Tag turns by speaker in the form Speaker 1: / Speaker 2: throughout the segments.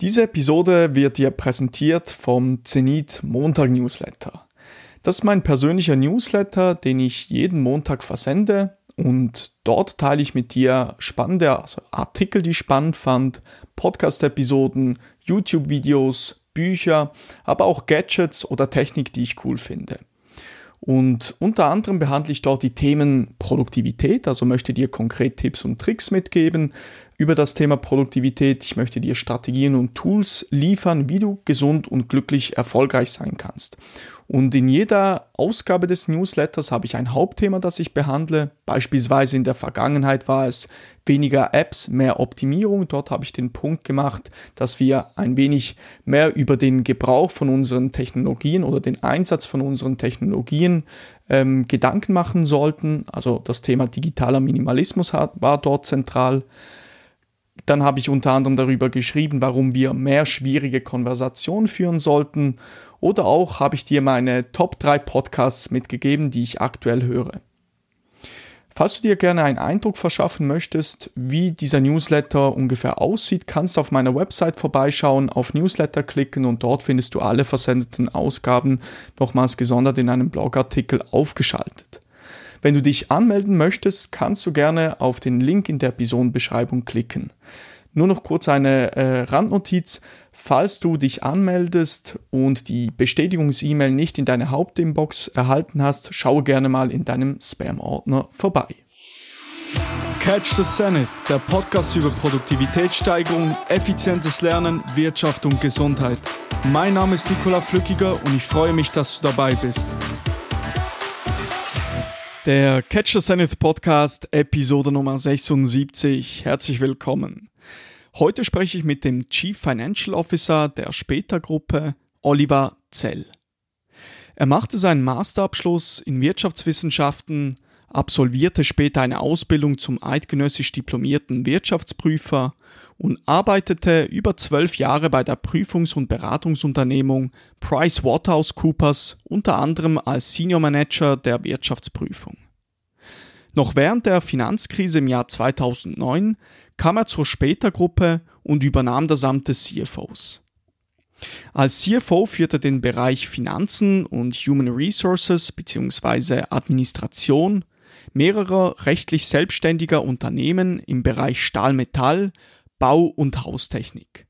Speaker 1: Diese Episode wird dir präsentiert vom Zenit Montag Newsletter. Das ist mein persönlicher Newsletter, den ich jeden Montag versende und dort teile ich mit dir spannende also Artikel, die ich spannend fand, Podcast-Episoden, YouTube-Videos, Bücher, aber auch Gadgets oder Technik, die ich cool finde. Und unter anderem behandle ich dort die Themen Produktivität, also möchte dir konkret Tipps und Tricks mitgeben über das Thema Produktivität. Ich möchte dir Strategien und Tools liefern, wie du gesund und glücklich erfolgreich sein kannst. Und in jeder Ausgabe des Newsletters habe ich ein Hauptthema, das ich behandle. Beispielsweise in der Vergangenheit war es weniger Apps, mehr Optimierung. Dort habe ich den Punkt gemacht, dass wir ein wenig mehr über den Gebrauch von unseren Technologien oder den Einsatz von unseren Technologien ähm, Gedanken machen sollten. Also das Thema digitaler Minimalismus war dort zentral. Dann habe ich unter anderem darüber geschrieben, warum wir mehr schwierige Konversationen führen sollten oder auch habe ich dir meine Top 3 Podcasts mitgegeben, die ich aktuell höre. Falls du dir gerne einen Eindruck verschaffen möchtest, wie dieser Newsletter ungefähr aussieht, kannst du auf meiner Website vorbeischauen, auf Newsletter klicken und dort findest du alle versendeten Ausgaben nochmals gesondert in einem Blogartikel aufgeschaltet. Wenn du dich anmelden möchtest, kannst du gerne auf den Link in der Episodenbeschreibung klicken. Nur noch kurz eine äh, Randnotiz. Falls du dich anmeldest und die Bestätigungs-E-Mail nicht in deine Hauptinbox erhalten hast, schaue gerne mal in deinem Spam-Ordner vorbei. Catch the Zenith, der Podcast über Produktivitätssteigerung, effizientes Lernen, Wirtschaft und Gesundheit. Mein Name ist Nikola Flückiger und ich freue mich, dass du dabei bist. Der Catch the Zenith Podcast, Episode Nummer 76. Herzlich willkommen. Heute spreche ich mit dem Chief Financial Officer der Später-Gruppe, Oliver Zell. Er machte seinen Masterabschluss in Wirtschaftswissenschaften, absolvierte später eine Ausbildung zum eidgenössisch diplomierten Wirtschaftsprüfer und arbeitete über zwölf Jahre bei der Prüfungs- und Beratungsunternehmung PricewaterhouseCoopers unter anderem als Senior Manager der Wirtschaftsprüfung. Noch während der Finanzkrise im Jahr 2009 kam er zur Später-Gruppe und übernahm das Amt des CFOs. Als CFO führte er den Bereich Finanzen und Human Resources bzw. Administration mehrerer rechtlich selbstständiger Unternehmen im Bereich Stahlmetall, Bau und Haustechnik.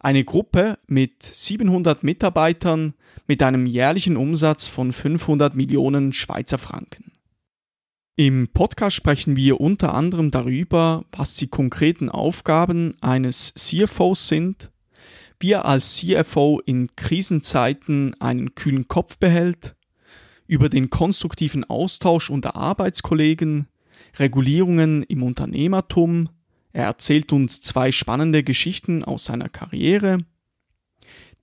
Speaker 1: Eine Gruppe mit 700 Mitarbeitern mit einem jährlichen Umsatz von 500 Millionen Schweizer Franken. Im Podcast sprechen wir unter anderem darüber, was die konkreten Aufgaben eines CFOs sind, wie er als CFO in Krisenzeiten einen kühlen Kopf behält, über den konstruktiven Austausch unter Arbeitskollegen, Regulierungen im Unternehmertum, er erzählt uns zwei spannende Geschichten aus seiner Karriere,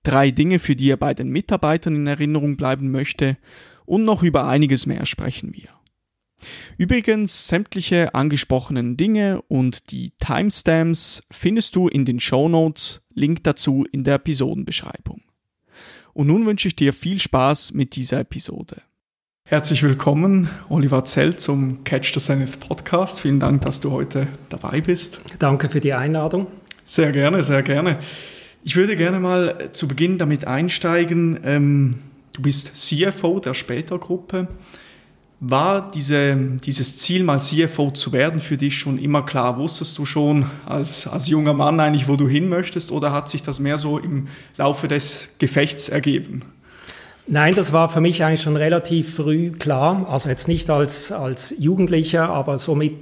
Speaker 1: drei Dinge, für die er bei den Mitarbeitern in Erinnerung bleiben möchte und noch über einiges mehr sprechen wir. Übrigens, sämtliche angesprochenen Dinge und die Timestamps findest du in den Show Notes, Link dazu in der Episodenbeschreibung. Und nun wünsche ich dir viel Spaß mit dieser Episode. Herzlich willkommen, Oliver Zell, zum Catch the Zenith Podcast. Vielen Dank, dass du heute dabei bist.
Speaker 2: Danke für die Einladung.
Speaker 1: Sehr gerne, sehr gerne. Ich würde gerne mal zu Beginn damit einsteigen. Ähm, du bist CFO der Später-Gruppe. War diese, dieses Ziel, mal CFO zu werden, für dich schon immer klar? Wusstest du schon als, als junger Mann eigentlich, wo du hin möchtest oder hat sich das mehr so im Laufe des Gefechts ergeben?
Speaker 2: Nein, das war für mich eigentlich schon relativ früh klar. Also jetzt nicht als, als Jugendlicher, aber so mit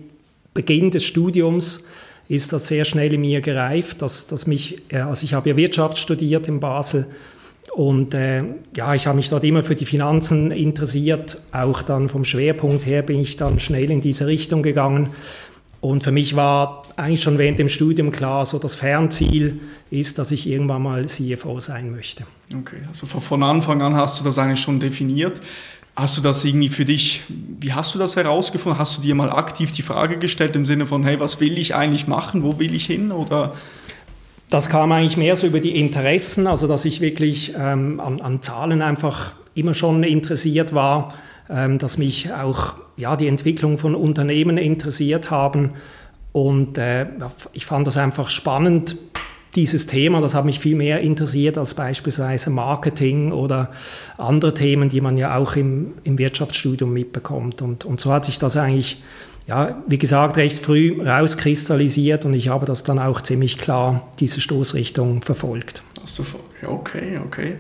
Speaker 2: Beginn des Studiums ist das sehr schnell in mir gereift, dass, dass mich, also ich habe ja Wirtschaft studiert in Basel, und äh, ja, ich habe mich dort immer für die Finanzen interessiert. Auch dann vom Schwerpunkt her bin ich dann schnell in diese Richtung gegangen. Und für mich war eigentlich schon während dem Studium klar, so das Fernziel ist, dass ich irgendwann mal CFO sein möchte.
Speaker 1: Okay, also von Anfang an hast du das eigentlich schon definiert. Hast du das irgendwie für dich, wie hast du das herausgefunden? Hast du dir mal aktiv die Frage gestellt im Sinne von, hey, was will ich eigentlich machen? Wo will ich hin? Oder
Speaker 2: das kam eigentlich mehr so über die Interessen, also dass ich wirklich ähm, an, an, Zahlen einfach immer schon interessiert war, ähm, dass mich auch ja, die Entwicklung von Unternehmen interessiert haben. Und äh, ich fand das einfach spannend, dieses Thema, das hat mich viel mehr interessiert als beispielsweise Marketing oder andere Themen, die man ja auch im, im Wirtschaftsstudium mitbekommt. Und, und so hat sich das eigentlich, ja, wie gesagt, recht früh rauskristallisiert und ich habe das dann auch ziemlich klar, diese Stoßrichtung verfolgt.
Speaker 1: Du, okay, okay.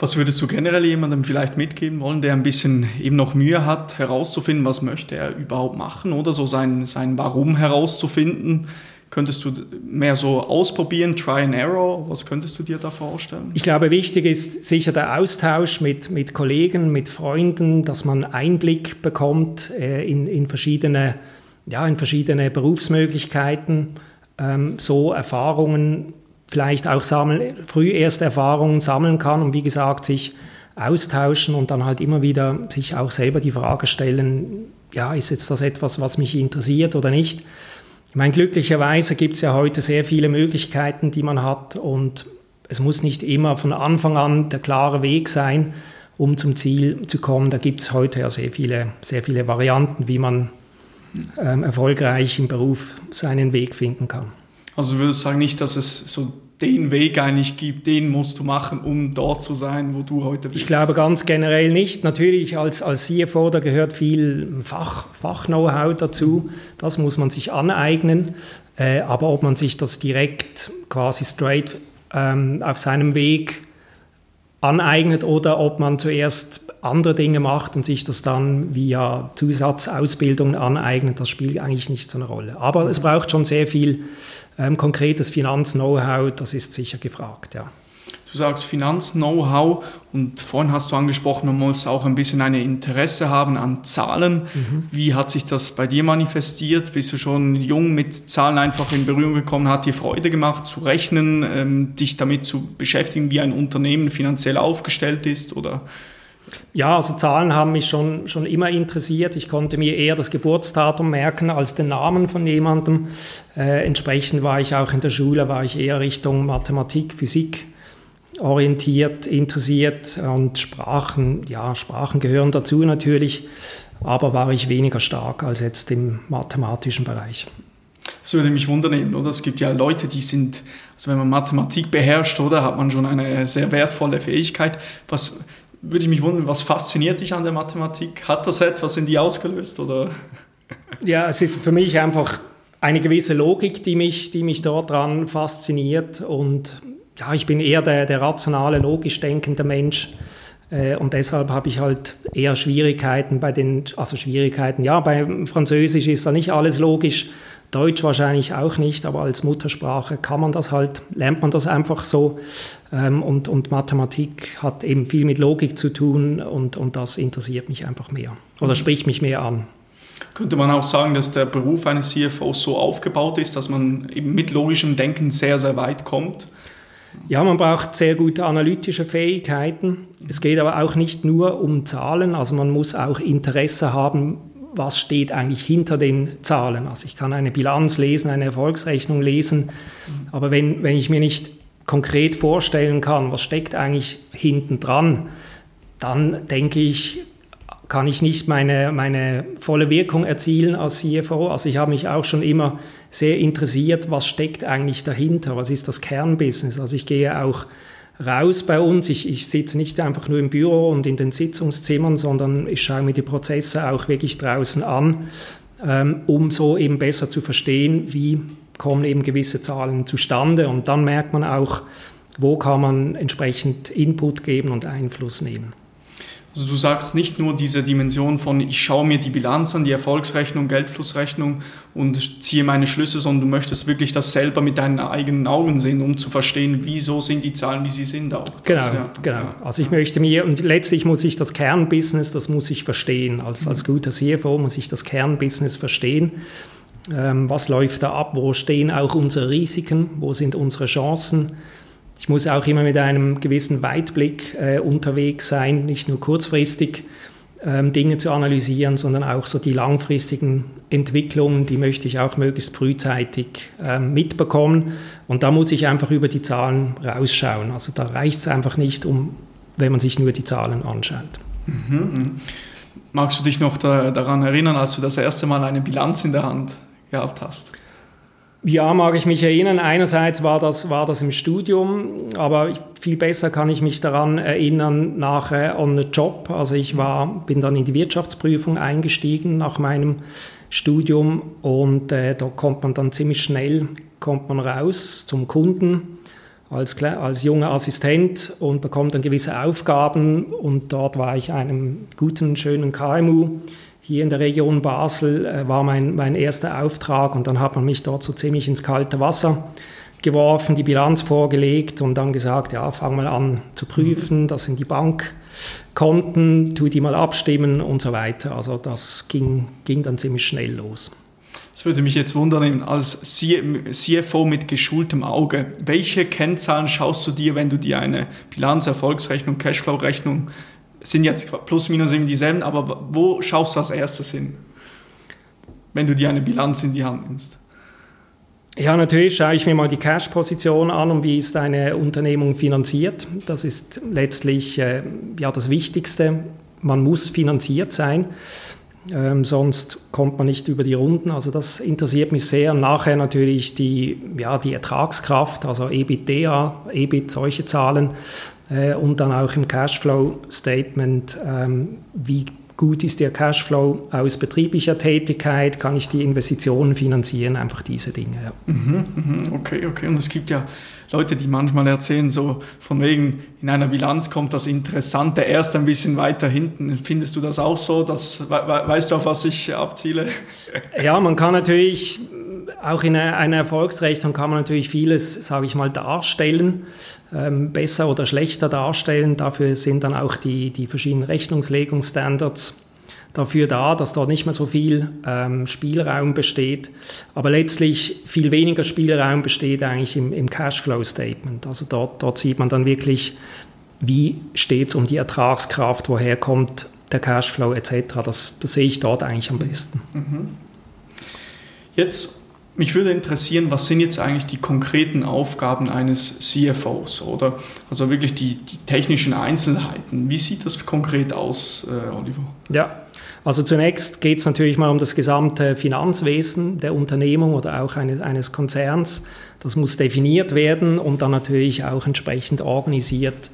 Speaker 1: Was würdest du generell jemandem vielleicht mitgeben wollen, der ein bisschen eben noch Mühe hat, herauszufinden, was möchte er überhaupt machen oder so sein, sein Warum herauszufinden? Könntest du mehr so ausprobieren, Try and Error? Was könntest du dir da vorstellen?
Speaker 2: Ich glaube, wichtig ist sicher der Austausch mit, mit Kollegen, mit Freunden, dass man Einblick bekommt äh, in, in, verschiedene, ja, in verschiedene Berufsmöglichkeiten, ähm, so Erfahrungen vielleicht auch sammeln, früh erste Erfahrungen sammeln kann und wie gesagt sich austauschen und dann halt immer wieder sich auch selber die Frage stellen, ja, ist jetzt das etwas, was mich interessiert oder nicht? Ich meine, glücklicherweise gibt es ja heute sehr viele Möglichkeiten, die man hat und es muss nicht immer von Anfang an der klare Weg sein, um zum Ziel zu kommen. Da gibt es heute ja sehr viele, sehr viele Varianten, wie man ähm, erfolgreich im Beruf seinen Weg finden kann.
Speaker 1: Also du würdest sagen nicht, dass es so den Weg eigentlich gibt, den musst du machen, um dort zu sein, wo du heute bist?
Speaker 2: Ich glaube ganz generell nicht. Natürlich als, als CFO, da gehört viel Fach, Fach-Know-how dazu. Das muss man sich aneignen. Äh, aber ob man sich das direkt quasi straight ähm, auf seinem Weg aneignet oder ob man zuerst andere Dinge macht und sich das dann via Zusatzausbildung aneignet, das spielt eigentlich nicht so eine Rolle. Aber es braucht schon sehr viel ähm, konkretes Finanz-Know-how, das ist sicher gefragt, ja.
Speaker 1: Du sagst Finanz-Know-how und vorhin hast du angesprochen, man muss auch ein bisschen ein Interesse haben an Zahlen. Mhm. Wie hat sich das bei dir manifestiert? Bist du schon jung mit Zahlen einfach in Berührung gekommen? Hat dir Freude gemacht zu rechnen, ähm, dich damit zu beschäftigen, wie ein Unternehmen finanziell aufgestellt ist? Oder
Speaker 2: ja, also Zahlen haben mich schon, schon immer interessiert. Ich konnte mir eher das Geburtsdatum merken als den Namen von jemandem. Äh, entsprechend war ich auch in der Schule, war ich eher Richtung Mathematik, Physik orientiert, interessiert und Sprachen, ja, Sprachen gehören dazu natürlich, aber war ich weniger stark als jetzt im mathematischen Bereich.
Speaker 1: Das würde mich wundern, oder? Es gibt ja Leute, die sind, also wenn man Mathematik beherrscht, oder, hat man schon eine sehr wertvolle Fähigkeit. Was, würde ich mich wundern, was fasziniert dich an der Mathematik? Hat das etwas in dir ausgelöst? Oder?
Speaker 2: Ja, es ist für mich einfach eine gewisse Logik, die mich, die mich dort dran fasziniert. Und ja, ich bin eher der, der rationale, logisch denkende Mensch. Äh, und deshalb habe ich halt eher Schwierigkeiten bei den, also Schwierigkeiten, ja, beim Französisch ist da nicht alles logisch, Deutsch wahrscheinlich auch nicht, aber als Muttersprache kann man das halt, lernt man das einfach so. Ähm, und, und Mathematik hat eben viel mit Logik zu tun und, und das interessiert mich einfach mehr oder spricht mich mehr an.
Speaker 1: Könnte man auch sagen, dass der Beruf eines CFOs so aufgebaut ist, dass man eben mit logischem Denken sehr, sehr weit kommt?
Speaker 2: Ja, man braucht sehr gute analytische Fähigkeiten. Es geht aber auch nicht nur um Zahlen, also man muss auch Interesse haben, was steht eigentlich hinter den Zahlen. Also ich kann eine Bilanz lesen, eine Erfolgsrechnung lesen, aber wenn, wenn ich mir nicht konkret vorstellen kann, was steckt eigentlich hinten dran, dann denke ich, kann ich nicht meine, meine volle Wirkung erzielen als CFO. Also ich habe mich auch schon immer sehr interessiert, was steckt eigentlich dahinter, was ist das Kernbusiness. Also ich gehe auch raus bei uns. Ich, ich sitze nicht einfach nur im Büro und in den Sitzungszimmern, sondern ich schaue mir die Prozesse auch wirklich draußen an, ähm, um so eben besser zu verstehen, wie kommen eben gewisse Zahlen zustande. Und dann merkt man auch, wo kann man entsprechend Input geben und Einfluss nehmen.
Speaker 1: Also du sagst nicht nur diese Dimension von, ich schaue mir die Bilanz an, die Erfolgsrechnung, Geldflussrechnung und ziehe meine Schlüsse, sondern du möchtest wirklich das selber mit deinen eigenen Augen sehen, um zu verstehen, wieso sind die Zahlen, wie sie sind auch.
Speaker 2: Genau, das, ja. genau. Also ich möchte mir, und letztlich muss ich das Kernbusiness, das muss ich verstehen. Als, als guter CFO muss ich das Kernbusiness verstehen. Ähm, was läuft da ab? Wo stehen auch unsere Risiken? Wo sind unsere Chancen? Ich muss auch immer mit einem gewissen Weitblick äh, unterwegs sein, nicht nur kurzfristig ähm, Dinge zu analysieren, sondern auch so die langfristigen Entwicklungen, die möchte ich auch möglichst frühzeitig äh, mitbekommen. Und da muss ich einfach über die Zahlen rausschauen. Also da reicht es einfach nicht, um, wenn man sich nur die Zahlen anschaut. Mhm,
Speaker 1: mhm. Magst du dich noch da, daran erinnern, als du das erste Mal eine Bilanz in der Hand gehabt hast?
Speaker 2: Ja, mag ich mich erinnern. Einerseits war das, war das im Studium, aber viel besser kann ich mich daran erinnern nachher on the job. Also ich war, bin dann in die Wirtschaftsprüfung eingestiegen nach meinem Studium und äh, da kommt man dann ziemlich schnell, kommt man raus zum Kunden als, als junger Assistent und bekommt dann gewisse Aufgaben und dort war ich einem guten, schönen KMU hier in der Region Basel äh, war mein, mein erster Auftrag und dann hat man mich dort so ziemlich ins kalte Wasser geworfen, die Bilanz vorgelegt und dann gesagt, ja, fang mal an zu prüfen, das sind die Bankkonten, tu die mal abstimmen und so weiter. Also das ging, ging dann ziemlich schnell los.
Speaker 1: Das würde mich jetzt wundern, als CFO mit geschultem Auge, welche Kennzahlen schaust du dir, wenn du dir eine Bilanz, Erfolgsrechnung, Cashflow-Rechnung sind jetzt plus minus eben dieselben, aber wo schaust du als erstes hin, wenn du dir eine Bilanz in die Hand nimmst?
Speaker 2: Ja, natürlich schaue ich mir mal die Cash-Position an und wie ist eine Unternehmung finanziert. Das ist letztlich äh, ja, das Wichtigste. Man muss finanziert sein, ähm, sonst kommt man nicht über die Runden. Also das interessiert mich sehr. Nachher natürlich die, ja, die Ertragskraft, also EBITDA, EBIT, solche Zahlen. Äh, und dann auch im Cashflow-Statement, ähm, wie gut ist der Cashflow aus betrieblicher Tätigkeit, kann ich die Investitionen finanzieren, einfach diese Dinge. Ja.
Speaker 1: Mhm, mhm, okay, okay. Und es gibt ja Leute, die manchmal erzählen, so von wegen, in einer Bilanz kommt das Interessante erst ein bisschen weiter hinten. Findest du das auch so? Das, weißt du, auf was ich abziele?
Speaker 2: Ja, man kann natürlich auch in einer Erfolgsrechnung kann man natürlich vieles, sage ich mal, darstellen, ähm, besser oder schlechter darstellen. Dafür sind dann auch die, die verschiedenen Rechnungslegungsstandards dafür da, dass dort nicht mehr so viel ähm, Spielraum besteht. Aber letztlich viel weniger Spielraum besteht eigentlich im, im Cashflow-Statement. Also dort, dort sieht man dann wirklich, wie steht es um die Ertragskraft, woher kommt der Cashflow etc. Das, das sehe ich dort eigentlich am besten. Mhm.
Speaker 1: Jetzt mich würde interessieren, was sind jetzt eigentlich die konkreten Aufgaben eines CFOs oder also wirklich die, die technischen Einzelheiten. Wie sieht das konkret aus, äh, Oliver?
Speaker 2: Ja, also zunächst geht es natürlich mal um das gesamte Finanzwesen der Unternehmung oder auch eines, eines Konzerns. Das muss definiert werden und dann natürlich auch entsprechend organisiert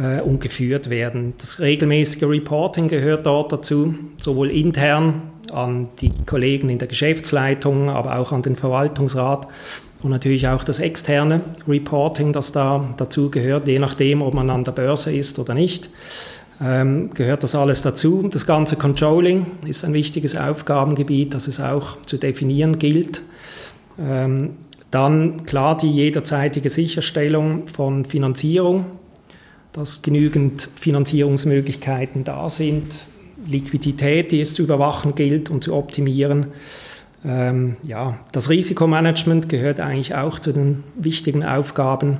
Speaker 2: äh, und geführt werden. Das regelmäßige Reporting gehört dort dazu, sowohl intern an die Kollegen in der Geschäftsleitung, aber auch an den Verwaltungsrat und natürlich auch das externe Reporting, das da dazu gehört, je nachdem, ob man an der Börse ist oder nicht. Ähm, gehört das alles dazu. Das ganze Controlling ist ein wichtiges Aufgabengebiet, das es auch zu definieren gilt. Ähm, dann klar die jederzeitige Sicherstellung von Finanzierung, dass genügend Finanzierungsmöglichkeiten da sind, Liquidität, die es zu überwachen gilt und zu optimieren. Ähm, ja, das Risikomanagement gehört eigentlich auch zu den wichtigen Aufgaben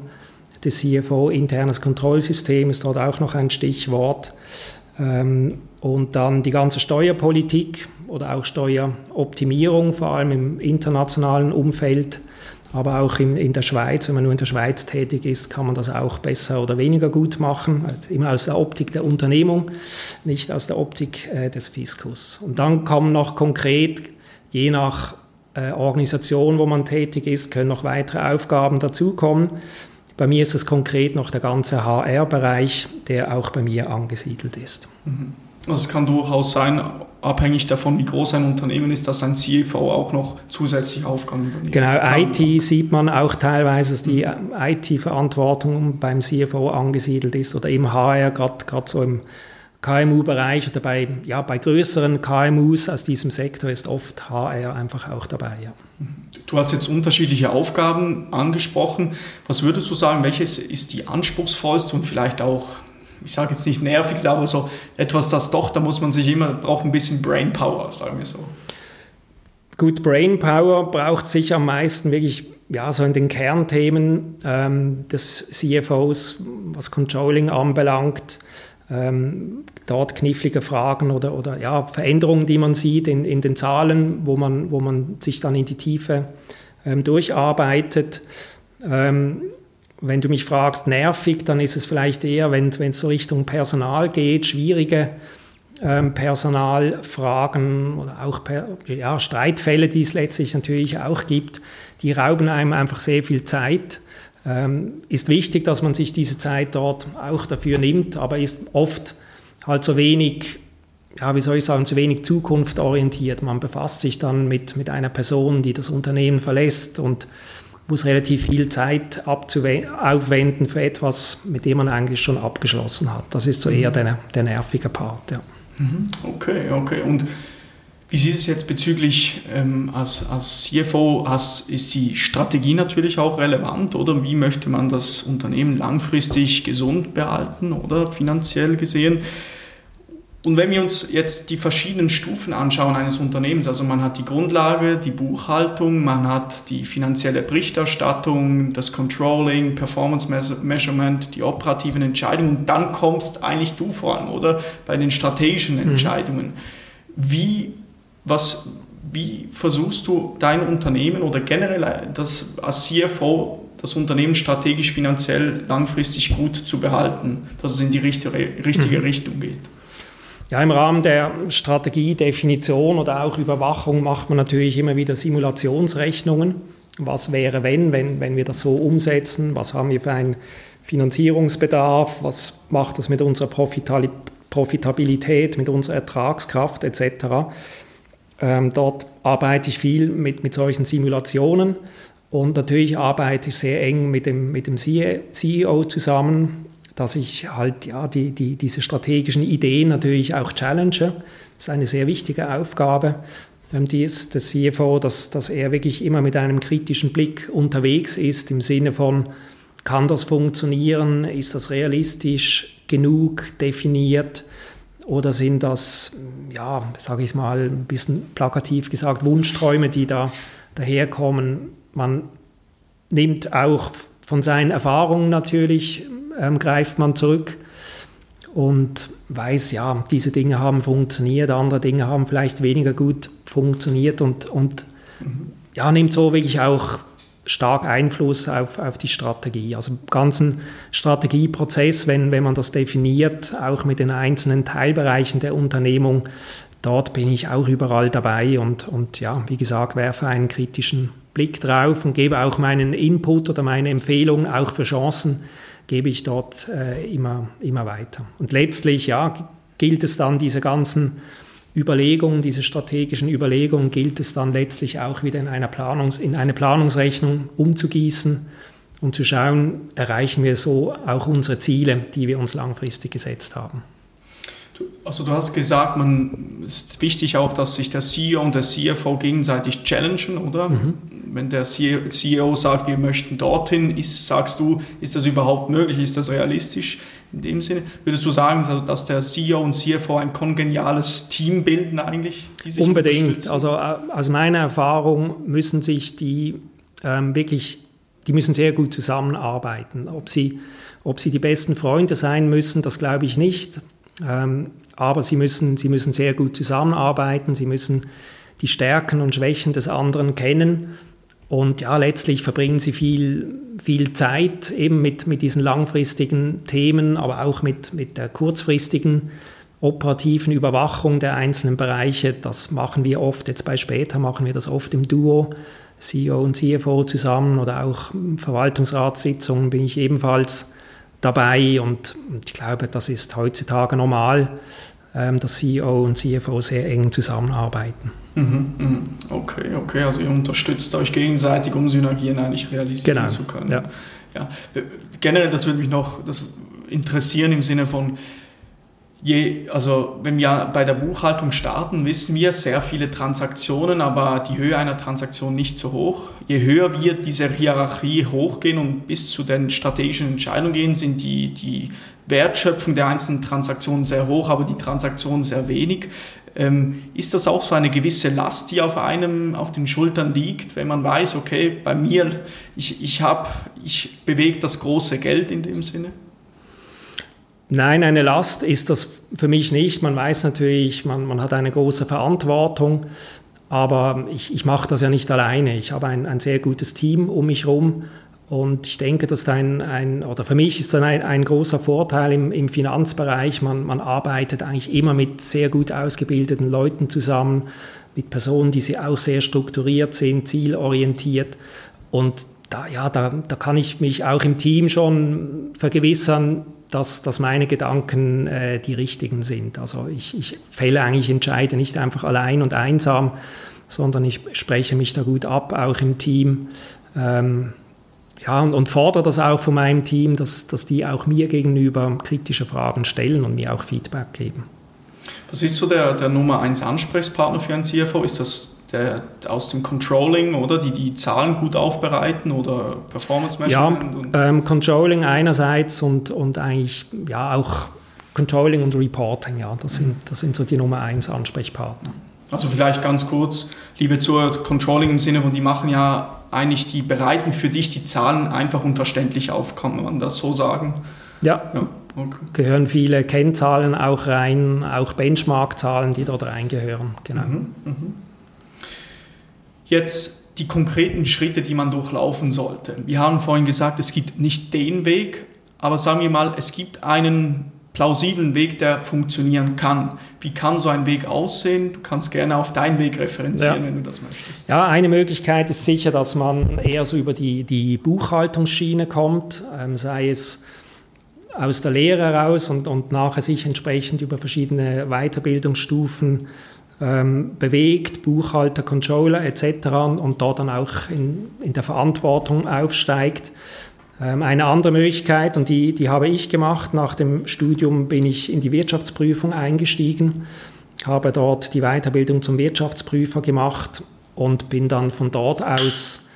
Speaker 2: des CFO. Internes Kontrollsystem ist dort auch noch ein Stichwort. Ähm, und dann die ganze Steuerpolitik oder auch Steueroptimierung, vor allem im internationalen Umfeld aber auch in, in der Schweiz, wenn man nur in der Schweiz tätig ist, kann man das auch besser oder weniger gut machen. Also immer aus der Optik der Unternehmung, nicht aus der Optik äh, des Fiskus. Und dann kommen noch konkret, je nach äh, Organisation, wo man tätig ist, können noch weitere Aufgaben dazukommen. Bei mir ist es konkret noch der ganze HR-Bereich, der auch bei mir angesiedelt ist.
Speaker 1: Mhm. Also es kann durchaus sein, abhängig davon, wie groß ein Unternehmen ist, dass ein CFO auch noch zusätzliche Aufgaben
Speaker 2: übernimmt. Genau, kann. IT sieht man auch teilweise, dass die IT-Verantwortung beim CFO angesiedelt ist oder im HR, gerade so im KMU-Bereich oder bei, ja, bei größeren KMUs aus diesem Sektor ist oft HR einfach auch dabei. Ja.
Speaker 1: Du hast jetzt unterschiedliche Aufgaben angesprochen. Was würdest du sagen, welches ist die anspruchsvollste und vielleicht auch ich sage jetzt nicht nervig, aber so etwas, das doch, da muss man sich immer, braucht ein bisschen Brainpower, sagen wir so.
Speaker 2: Gut, Brainpower braucht sich am meisten wirklich ja, so in den Kernthemen ähm, des CFOs, was Controlling anbelangt, ähm, dort knifflige Fragen oder, oder ja, Veränderungen, die man sieht in, in den Zahlen, wo man, wo man sich dann in die Tiefe ähm, durcharbeitet. Ähm, wenn du mich fragst, nervig, dann ist es vielleicht eher, wenn es so Richtung Personal geht, schwierige ähm, Personalfragen oder auch per, ja, Streitfälle, die es letztlich natürlich auch gibt, die rauben einem einfach sehr viel Zeit. Ähm, ist wichtig, dass man sich diese Zeit dort auch dafür nimmt, aber ist oft halt so wenig, ja, wie soll ich sagen, zu wenig zukunftsorientiert. Man befasst sich dann mit, mit einer Person, die das Unternehmen verlässt und muss relativ viel Zeit aufwenden für etwas, mit dem man eigentlich schon abgeschlossen hat. Das ist so eher der, der nervige Part. Ja.
Speaker 1: Mhm. Okay, okay. Und wie sieht es jetzt bezüglich ähm, als, als CFO, als, ist die Strategie natürlich auch relevant oder wie möchte man das Unternehmen langfristig gesund behalten oder finanziell gesehen? Und wenn wir uns jetzt die verschiedenen Stufen anschauen eines Unternehmens, also man hat die Grundlage, die Buchhaltung, man hat die finanzielle Berichterstattung, das Controlling, Performance Measurement, die operativen Entscheidungen und dann kommst eigentlich du vor allem, oder? Bei den strategischen mhm. Entscheidungen. Wie was, wie versuchst du dein Unternehmen oder generell das, als CFO das Unternehmen strategisch, finanziell, langfristig gut zu behalten, dass es in die richtige, richtige mhm. Richtung geht?
Speaker 2: Ja, im Rahmen der Strategiedefinition oder auch Überwachung macht man natürlich immer wieder Simulationsrechnungen. Was wäre, wenn, wenn, wenn wir das so umsetzen? Was haben wir für einen Finanzierungsbedarf? Was macht das mit unserer Profitabilität, mit unserer Ertragskraft etc.? Ähm, dort arbeite ich viel mit, mit solchen Simulationen und natürlich arbeite ich sehr eng mit dem, mit dem CEO zusammen, dass ich halt ja, die, die, diese strategischen Ideen natürlich auch challenge. Das ist eine sehr wichtige Aufgabe ähm, die ist des CFO, dass, dass er wirklich immer mit einem kritischen Blick unterwegs ist im Sinne von, kann das funktionieren, ist das realistisch genug definiert, oder sind das, ja, sage ich mal, ein bisschen plakativ gesagt, Wunschträume, die da daherkommen? Man nimmt auch von seinen Erfahrungen natürlich, ähm, greift man zurück und weiß, ja, diese Dinge haben funktioniert, andere Dinge haben vielleicht weniger gut funktioniert und, und ja, nimmt so wirklich auch stark Einfluss auf, auf die Strategie. Also im ganzen Strategieprozess, wenn, wenn man das definiert, auch mit den einzelnen Teilbereichen der Unternehmung, dort bin ich auch überall dabei und, und ja, wie gesagt, werfe einen kritischen Blick drauf und gebe auch meinen Input oder meine Empfehlung auch für Chancen, gebe ich dort äh, immer, immer weiter. Und letztlich, ja, gilt es dann, diese ganzen Überlegungen, diese strategischen Überlegungen gilt es dann letztlich auch wieder in, einer Planungs-, in eine Planungsrechnung umzugießen und zu schauen, erreichen wir so auch unsere Ziele, die wir uns langfristig gesetzt haben.
Speaker 1: Also du hast gesagt, man ist wichtig auch, dass sich der CEO und der CFO gegenseitig challengen, oder? Mhm. Wenn der CEO sagt, wir möchten dorthin, ist, sagst du, ist das überhaupt möglich? Ist das realistisch? in dem Sinne. Würdest du sagen, also, dass der CEO und CFO ein kongeniales Team bilden eigentlich?
Speaker 2: Unbedingt. Also äh, aus meiner Erfahrung müssen sich die ähm, wirklich, die müssen sehr gut zusammenarbeiten. Ob sie, ob sie die besten Freunde sein müssen, das glaube ich nicht. Ähm, aber sie müssen, sie müssen sehr gut zusammenarbeiten, sie müssen die Stärken und Schwächen des anderen kennen und ja, letztlich verbringen sie viel, viel Zeit eben mit, mit diesen langfristigen Themen, aber auch mit, mit der kurzfristigen operativen Überwachung der einzelnen Bereiche. Das machen wir oft, jetzt bei später machen wir das oft im Duo, CEO und CFO zusammen oder auch Verwaltungsratssitzungen bin ich ebenfalls dabei und, ich glaube, das ist heutzutage normal, ähm, dass CEO und CFO sehr eng zusammenarbeiten.
Speaker 1: Mhm, mhm. Okay, okay, also ihr unterstützt euch gegenseitig, um Synergien eigentlich realisieren genau. zu können. Ja. Ja. Generell, das würde mich noch das interessieren im Sinne von, je, also wenn wir bei der Buchhaltung starten, wissen wir sehr viele Transaktionen, aber die Höhe einer Transaktion nicht so hoch. Je höher wir diese Hierarchie hochgehen und bis zu den strategischen Entscheidungen gehen, sind die, die Wertschöpfung der einzelnen Transaktionen sehr hoch, aber die Transaktionen sehr wenig. Ähm, ist das auch so eine gewisse Last, die auf einem auf den Schultern liegt, wenn man weiß, okay, bei mir, ich, ich, ich bewege das große Geld in dem Sinne?
Speaker 2: Nein, eine Last ist das für mich nicht. Man weiß natürlich, man, man hat eine große Verantwortung, aber ich, ich mache das ja nicht alleine. Ich habe ein, ein sehr gutes Team um mich herum Und ich denke, dass ein, ein oder für mich ist dann ein, ein großer Vorteil im, im Finanzbereich. Man, man arbeitet eigentlich immer mit sehr gut ausgebildeten Leuten zusammen, mit Personen, die sie auch sehr strukturiert sind, zielorientiert. Und da, ja, da, da kann ich mich auch im Team schon vergewissern, dass, dass meine Gedanken äh, die richtigen sind. Also ich, ich fälle eigentlich Entscheide nicht einfach allein und einsam, sondern ich spreche mich da gut ab, auch im Team. Ähm, ja, und, und, fordere das auch von meinem Team, dass, dass die auch mir gegenüber kritische Fragen stellen und mir auch Feedback geben.
Speaker 1: Was ist so der, der Nummer 1 Ansprechpartner für ein CFO? Ist das der, aus dem Controlling, oder? Die die Zahlen gut aufbereiten oder Performance
Speaker 2: Management? Ja, ähm, Controlling einerseits und, und eigentlich ja auch Controlling und Reporting, ja, das sind, das sind so die Nummer 1 Ansprechpartner.
Speaker 1: Also vielleicht ganz kurz, liebe Zuhörer, Controlling im Sinne von, die machen ja eigentlich, die bereiten für dich die Zahlen einfach und verständlich auf, kann man das so sagen?
Speaker 2: Ja, ja okay. gehören viele Kennzahlen auch rein, auch Benchmark-Zahlen, die dort reingehören, genau. Mhm, mh.
Speaker 1: Jetzt die konkreten Schritte, die man durchlaufen sollte. Wir haben vorhin gesagt, es gibt nicht den Weg, aber sagen wir mal, es gibt einen plausiblen Weg, der funktionieren kann. Wie kann so ein Weg aussehen? Du kannst gerne auf deinen Weg referenzieren, ja. wenn du das möchtest.
Speaker 2: Ja, eine Möglichkeit ist sicher, dass man eher so über die, die Buchhaltungsschiene kommt, ähm, sei es aus der Lehre heraus und, und nachher sich entsprechend über verschiedene Weiterbildungsstufen ähm, bewegt, Buchhalter, Controller etc. und dort dann auch in, in der Verantwortung aufsteigt. Ähm, eine andere Möglichkeit, und die, die habe ich gemacht, nach dem Studium bin ich in die Wirtschaftsprüfung eingestiegen, habe dort die Weiterbildung zum Wirtschaftsprüfer gemacht und bin dann von dort aus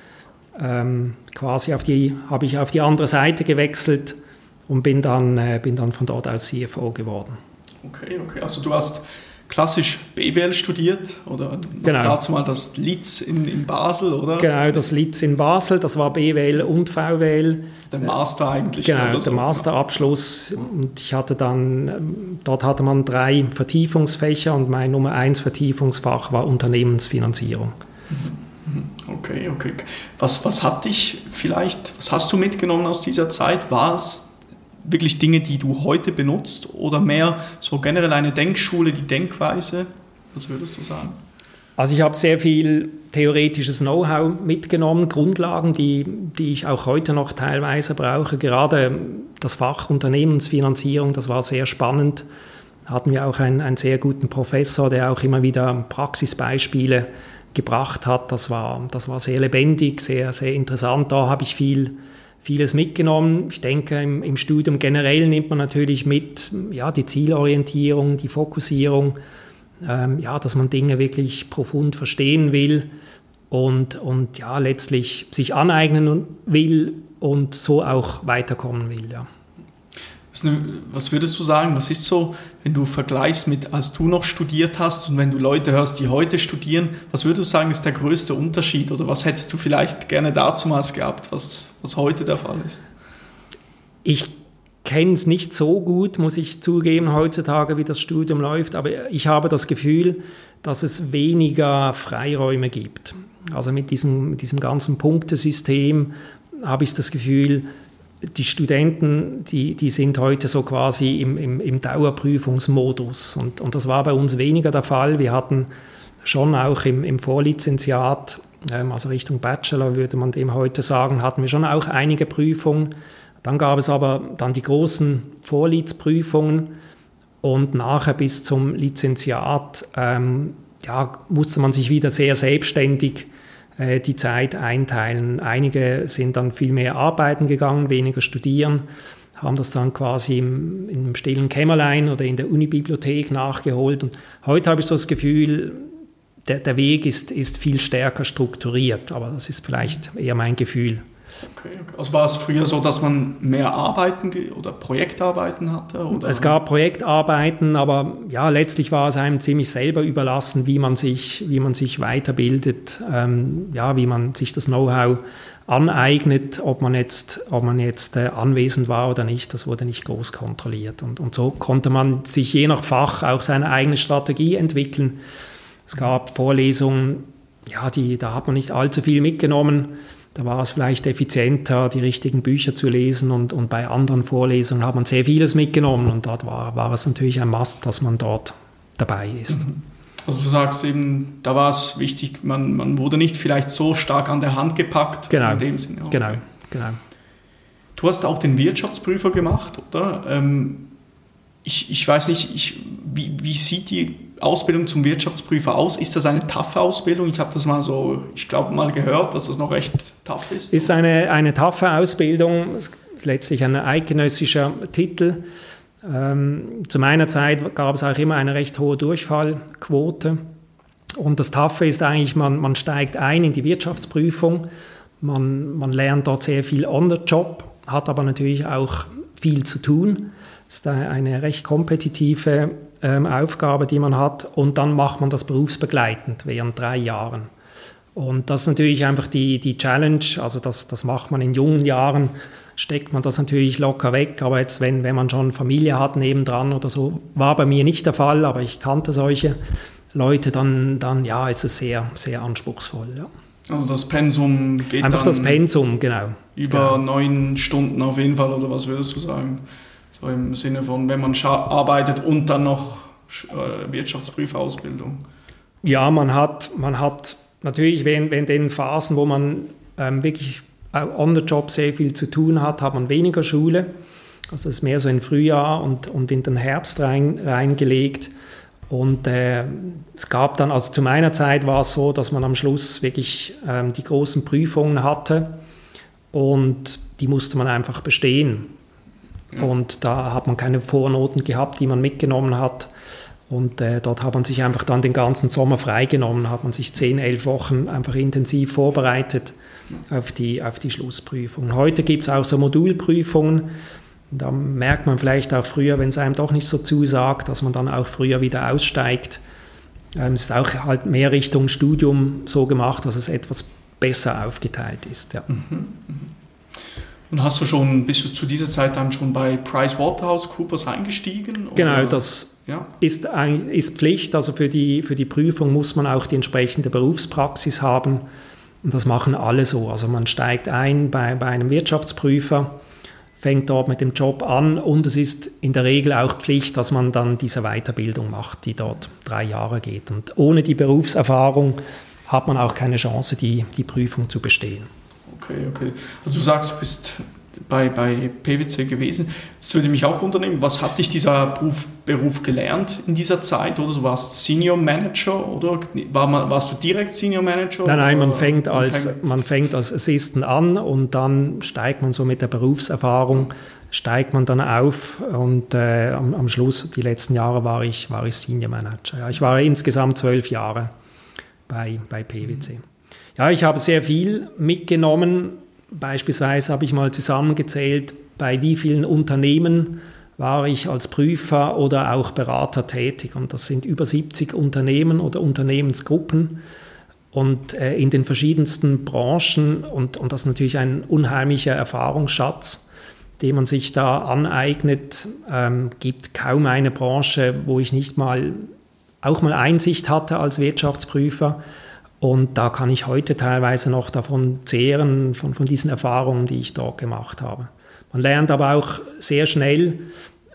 Speaker 2: ähm, quasi auf die, habe ich auf die andere Seite gewechselt und bin dann, äh, bin dann von dort aus CFO geworden.
Speaker 1: Okay, okay. Also du hast klassisch BWL studiert oder genau. dazu mal das LITS in, in Basel, oder?
Speaker 2: Genau, das LITS in Basel, das war BWL und VWL.
Speaker 1: Der Master eigentlich.
Speaker 2: Genau, der so. Masterabschluss. Und ich hatte dann, dort hatte man drei Vertiefungsfächer und mein Nummer eins Vertiefungsfach war Unternehmensfinanzierung.
Speaker 1: Mhm. Okay, okay. Was, was hat dich vielleicht, was hast du mitgenommen aus dieser Zeit? War es wirklich Dinge, die du heute benutzt oder mehr so generell eine Denkschule, die Denkweise? Was würdest du sagen?
Speaker 2: Also ich habe sehr viel theoretisches Know-how mitgenommen, Grundlagen, die, die ich auch heute noch teilweise brauche. Gerade das Fach Unternehmensfinanzierung, das war sehr spannend. Hatten wir auch einen, einen sehr guten Professor, der auch immer wieder Praxisbeispiele gebracht hat. Das war, das war sehr lebendig, sehr, sehr interessant. Da habe ich viel vieles mitgenommen. Ich denke, im, im, Studium generell nimmt man natürlich mit, ja, die Zielorientierung, die Fokussierung, ähm, ja, dass man Dinge wirklich profund verstehen will und, und ja, letztlich sich aneignen will und so auch weiterkommen will, ja.
Speaker 1: Was würdest du sagen, was ist so, wenn du vergleichst mit, als du noch studiert hast und wenn du Leute hörst, die heute studieren, was würdest du sagen, ist der größte Unterschied oder was hättest du vielleicht gerne dazumals gehabt, was, was heute der Fall ist?
Speaker 2: Ich kenne es nicht so gut, muss ich zugeben, heutzutage, wie das Studium läuft, aber ich habe das Gefühl, dass es weniger Freiräume gibt. Also mit diesem, mit diesem ganzen Punktesystem habe ich das Gefühl, die Studenten, die, die sind heute so quasi im, im, im Dauerprüfungsmodus. Und, und das war bei uns weniger der Fall. Wir hatten schon auch im, im Vorlizenziat, ähm, also Richtung Bachelor würde man dem heute sagen, hatten wir schon auch einige Prüfungen. Dann gab es aber dann die großen Vorlizprüfungen und nachher bis zum Lizenziat ähm, ja, musste man sich wieder sehr selbstständig äh, die Zeit einteilen. Einige sind dann viel mehr arbeiten gegangen, weniger studieren, haben das dann quasi im, im stillen Kämmerlein oder in der Unibibliothek nachgeholt. Und heute habe ich so das Gefühl, der, der Weg ist, ist viel stärker strukturiert, aber das ist vielleicht eher mein Gefühl.
Speaker 1: Okay, okay. Also war es früher so, dass man mehr Arbeiten oder Projektarbeiten hatte? Oder?
Speaker 2: Es gab Projektarbeiten, aber ja, letztlich war es einem ziemlich selber überlassen, wie man sich, wie man sich weiterbildet, ähm, ja, wie man sich das Know-how aneignet, ob man jetzt, ob man jetzt äh, anwesend war oder nicht, das wurde nicht groß kontrolliert. Und, und so konnte man sich je nach Fach auch seine eigene Strategie entwickeln. Es gab Vorlesungen, ja, die, da hat man nicht allzu viel mitgenommen Da war es vielleicht effizienter, die richtigen Bücher zu lesen und, und bei anderen Vorlesungen hat man sehr vieles mitgenommen und dort war, war es natürlich ein Must, dass man dort dabei ist. Mhm.
Speaker 1: Also du sagst eben, da war es wichtig, man, man wurde nicht vielleicht so stark an der Hand gepackt.
Speaker 2: Genau, in dem Sinne. Okay. genau, genau.
Speaker 1: Du hast auch den Wirtschaftsprüfer gemacht, oder? Ähm, ich, ich weiß nicht, ich, wie, wie sieht die Ausbildung zum Wirtschaftsprüfer aus? Ist das eine taffe Ausbildung? Ich habe das mal so, ich glaube mal gehört, dass das noch recht tough ist.
Speaker 2: Ist eine, eine taffe Ausbildung, ist letztlich ein eidgenössischer Titel. Ähm, zu meiner Zeit gab es auch immer eine recht hohe Durchfallquote. Und das Taffe ist eigentlich, man, man steigt ein in die Wirtschaftsprüfung, man, man lernt dort sehr viel on the job, hat aber natürlich auch viel zu tun. Es ist eine recht kompetitive ähm, Aufgabe, die man hat. Und dann macht man das berufsbegleitend während drei Jahren. Und das ist natürlich einfach die, die Challenge. Also das, das macht man in jungen Jahren, steckt man das natürlich locker weg. Aber jetzt, wenn, wenn man schon Familie hat nebendran oder so, war bei mir nicht der Fall, aber ich kannte solche Leute, dann, dann ja, ist es sehr, sehr anspruchsvoll. Ja.
Speaker 1: Also das Pensum geht
Speaker 2: Einfach das Pensum, genau.
Speaker 1: Über genau. neun Stunden auf jeden Fall, oder was würdest du sagen? So im Sinne von, wenn man arbeitet und dann noch äh, Wirtschaftsprüfausbildung.
Speaker 2: Ja, man hat, man hat natürlich, wenn, wenn den Phasen, wo man ähm, wirklich on the job sehr viel zu tun hat, hat man weniger Schule. Also das ist mehr so im Frühjahr und, und in den Herbst rein, reingelegt. Und äh, es gab dann, also zu meiner Zeit war es so, dass man am Schluss wirklich ähm, die großen Prüfungen hatte und die musste man einfach bestehen. Und da hat man keine Vornoten gehabt, die man mitgenommen hat. Und äh, dort hat man sich einfach dann den ganzen Sommer freigenommen, hat man sich zehn, elf Wochen einfach intensiv vorbereitet auf die, auf die Schlussprüfung. Heute gibt es auch so Modulprüfungen. Da merkt man vielleicht auch früher, wenn es einem doch nicht so zusagt, dass man dann auch früher wieder aussteigt. Ähm, es ist auch halt mehr Richtung Studium so gemacht, dass es etwas besser aufgeteilt ist. Ja. Mhm. mhm.
Speaker 1: Und hast du schon, bist du zu dieser Zeit dann schon bei PricewaterhouseCoopers eingestiegen?
Speaker 2: Oder? Genau, das ja. ist, ist Pflicht. Also für die, für die Prüfung muss man auch die entsprechende Berufspraxis haben. Und das machen alle so. Also man steigt ein bei, bei einem Wirtschaftsprüfer, fängt dort mit dem Job an und es ist in der Regel auch Pflicht, dass man dann diese Weiterbildung macht, die dort drei Jahre geht. Und ohne die Berufserfahrung hat man auch keine Chance, die, die Prüfung zu bestehen.
Speaker 1: Okay, okay. Also du sagst, du bist bei, bei PwC gewesen. Das würde mich auch wundern, was hat dich dieser Beruf, Beruf gelernt in dieser Zeit? Oder du warst Senior Manager oder war man, warst du direkt Senior Manager?
Speaker 2: Nein, nein, man fängt, als, man fängt als Assistant an und dann steigt man so mit der Berufserfahrung, steigt man dann auf und äh, am, am, Schluss, die letzten Jahre, war ich, war ich Senior Manager. Ja, ich war insgesamt zwölf Jahre bei, bei PwC. Mhm. Ja, ich habe sehr viel mitgenommen. Beispielsweise habe ich mal zusammengezählt, bei wie vielen Unternehmen war ich als Prüfer oder auch Berater tätig. Und das sind über 70 Unternehmen oder Unternehmensgruppen und äh, in den verschiedensten Branchen. Und, und das ist natürlich ein unheimlicher Erfahrungsschatz, den man sich da aneignet. Ähm, gibt kaum eine Branche, wo ich nicht mal auch mal Einsicht hatte als Wirtschaftsprüfer. Und da kann ich heute teilweise noch davon zehren, von, von diesen Erfahrungen, die ich dort gemacht habe. Man lernt aber auch sehr schnell,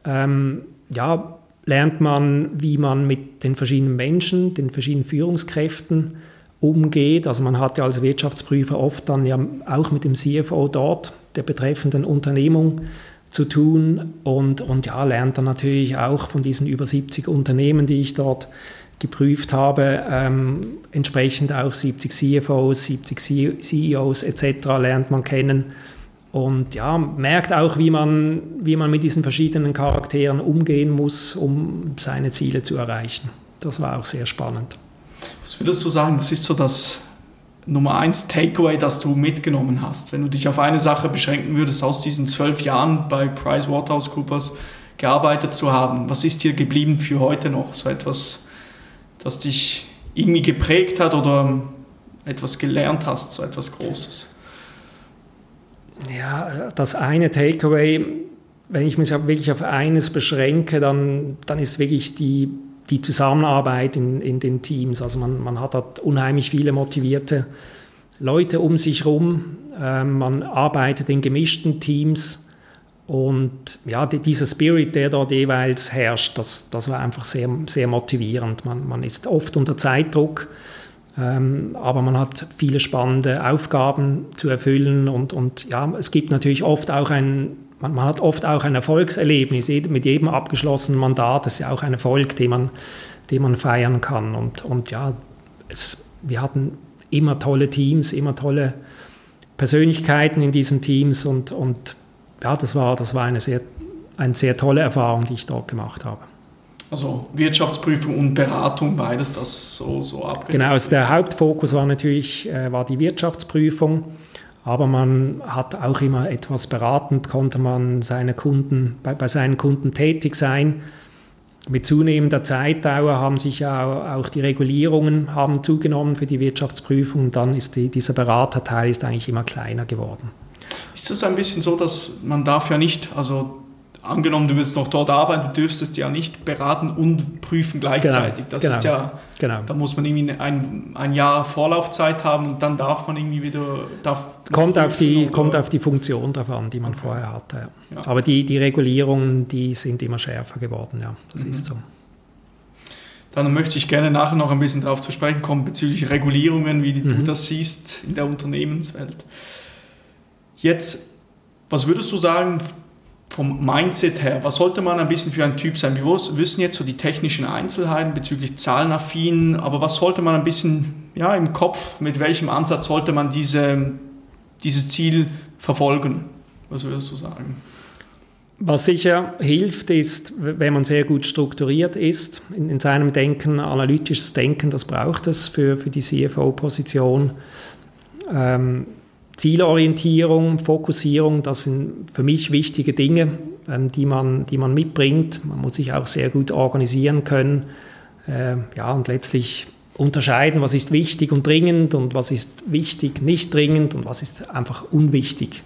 Speaker 2: ähm, ja, lernt man, wie man mit den verschiedenen Menschen, den verschiedenen Führungskräften umgeht. Also man hat ja als Wirtschaftsprüfer oft dann ja auch mit dem CFO dort der betreffenden Unternehmung zu tun und, und ja, lernt dann natürlich auch von diesen über 70 Unternehmen, die ich dort geprüft habe, ähm, entsprechend auch 70 CFOs, 70 CEOs etc. lernt man kennen und ja, merkt auch, wie man, wie man mit diesen verschiedenen Charakteren umgehen muss, um seine Ziele zu erreichen. Das war auch sehr spannend.
Speaker 1: Was würdest du sagen, was ist so das Nummer eins Takeaway, das du mitgenommen hast? Wenn du dich auf eine Sache beschränken würdest, aus diesen zwölf Jahren bei PricewaterhouseCoopers gearbeitet zu haben, was ist dir geblieben für heute noch? So etwas, das dich irgendwie geprägt hat oder etwas gelernt hast, so etwas Großes?
Speaker 2: Ja, das eine Takeaway, wenn ich mich wirklich auf eines beschränke, dann, dann ist wirklich die, die Zusammenarbeit in, in den Teams. Also man, man hat dort unheimlich viele motivierte Leute um sich herum, äh, man arbeitet in gemischten Teams und ja, dieser Spirit, der dort jeweils herrscht, das, das war einfach sehr, sehr motivierend. Man, man ist oft unter Zeitdruck, ähm, aber man hat viele spannende Aufgaben zu erfüllen und, und ja, es gibt natürlich oft auch ein, man, man hat oft auch ein Erfolgserlebnis mit jedem abgeschlossenen Mandat. Das ist ja auch ein Erfolg, den man, den man feiern kann. Und, und ja, es, wir hatten immer tolle Teams, immer tolle Persönlichkeiten in diesen Teams und, und ja, das war, das war eine, sehr, eine sehr tolle Erfahrung, die ich dort gemacht habe.
Speaker 1: Also Wirtschaftsprüfung und Beratung, beides das so, so abgedeckt?
Speaker 2: Genau, also der Hauptfokus war natürlich äh, war die Wirtschaftsprüfung, aber man hat auch immer etwas beratend, konnte man seine Kunden, bei, bei seinen Kunden tätig sein. Mit zunehmender Zeitdauer haben sich ja auch die Regulierungen haben zugenommen für die Wirtschaftsprüfung dann ist die, dieser Beraterteil ist eigentlich immer kleiner geworden.
Speaker 1: Ist es ein bisschen so, dass man darf ja nicht, also angenommen, du willst noch dort arbeiten, du dürftest ja nicht beraten und prüfen gleichzeitig. Genau, das genau, ist ja, genau. da muss man irgendwie ein, ein Jahr Vorlaufzeit haben und dann darf man irgendwie wieder. Darf
Speaker 2: kommt, auf die, kommt auf die Funktion davon, die man okay. vorher hatte. Ja. Ja. Aber die, die Regulierungen, die sind immer schärfer geworden, ja, das mhm. ist so.
Speaker 1: Dann möchte ich gerne nachher noch ein bisschen darauf zu sprechen kommen bezüglich Regulierungen, wie mhm. du das siehst in der Unternehmenswelt. Jetzt, was würdest du sagen vom Mindset her? Was sollte man ein bisschen für ein Typ sein? Wir wissen jetzt so die technischen Einzelheiten bezüglich zahlenaffin, aber was sollte man ein bisschen ja, im Kopf, mit welchem Ansatz sollte man diese, dieses Ziel verfolgen? Was würdest du sagen?
Speaker 2: Was sicher hilft, ist, wenn man sehr gut strukturiert ist in, in seinem Denken, analytisches Denken, das braucht es für, für die CFO-Position. Ähm, Zielorientierung, Fokussierung, das sind für mich wichtige Dinge, ähm, die, man, die man mitbringt. Man muss sich auch sehr gut organisieren können äh, ja, und letztlich unterscheiden, was ist wichtig und dringend und was ist wichtig, nicht dringend und was ist einfach unwichtig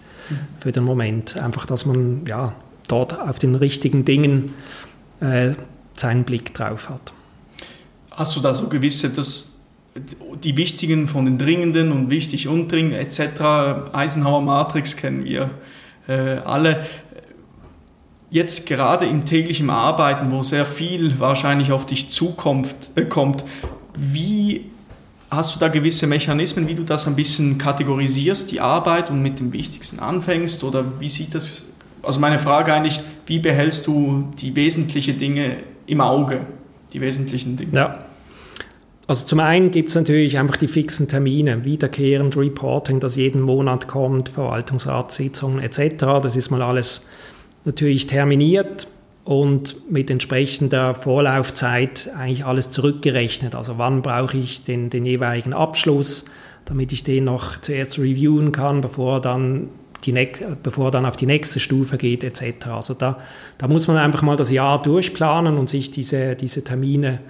Speaker 2: für den Moment. Einfach, dass man ja, dort auf den richtigen Dingen äh, seinen Blick drauf hat.
Speaker 1: Hast du da so gewisse, das, die wichtigen von den dringenden und wichtig und dringend etc. Eisenhower Matrix kennen wir äh, alle. Jetzt gerade im täglichen Arbeiten, wo sehr viel wahrscheinlich auf dich zukommt, äh, kommt, wie hast du da gewisse Mechanismen, wie du das ein bisschen kategorisierst, die Arbeit und mit dem Wichtigsten anfängst? Oder wie sieht das? Also meine Frage eigentlich, wie behältst du die wesentlichen Dinge im Auge, die wesentlichen Dinge?
Speaker 2: Ja. Also zum einen gibt es natürlich einfach die fixen Termine, wiederkehrend Reporting, das jeden Monat kommt, Verwaltungsratssitzungen etc. Das ist mal alles natürlich terminiert und mit entsprechender Vorlaufzeit eigentlich alles zurückgerechnet. Also wann brauche ich den, den jeweiligen Abschluss, damit ich den noch zuerst reviewen kann, bevor dann die bevor dann auf die nächste Stufe geht etc. Also da, da muss man einfach mal das Jahr durchplanen und sich diese, diese Termine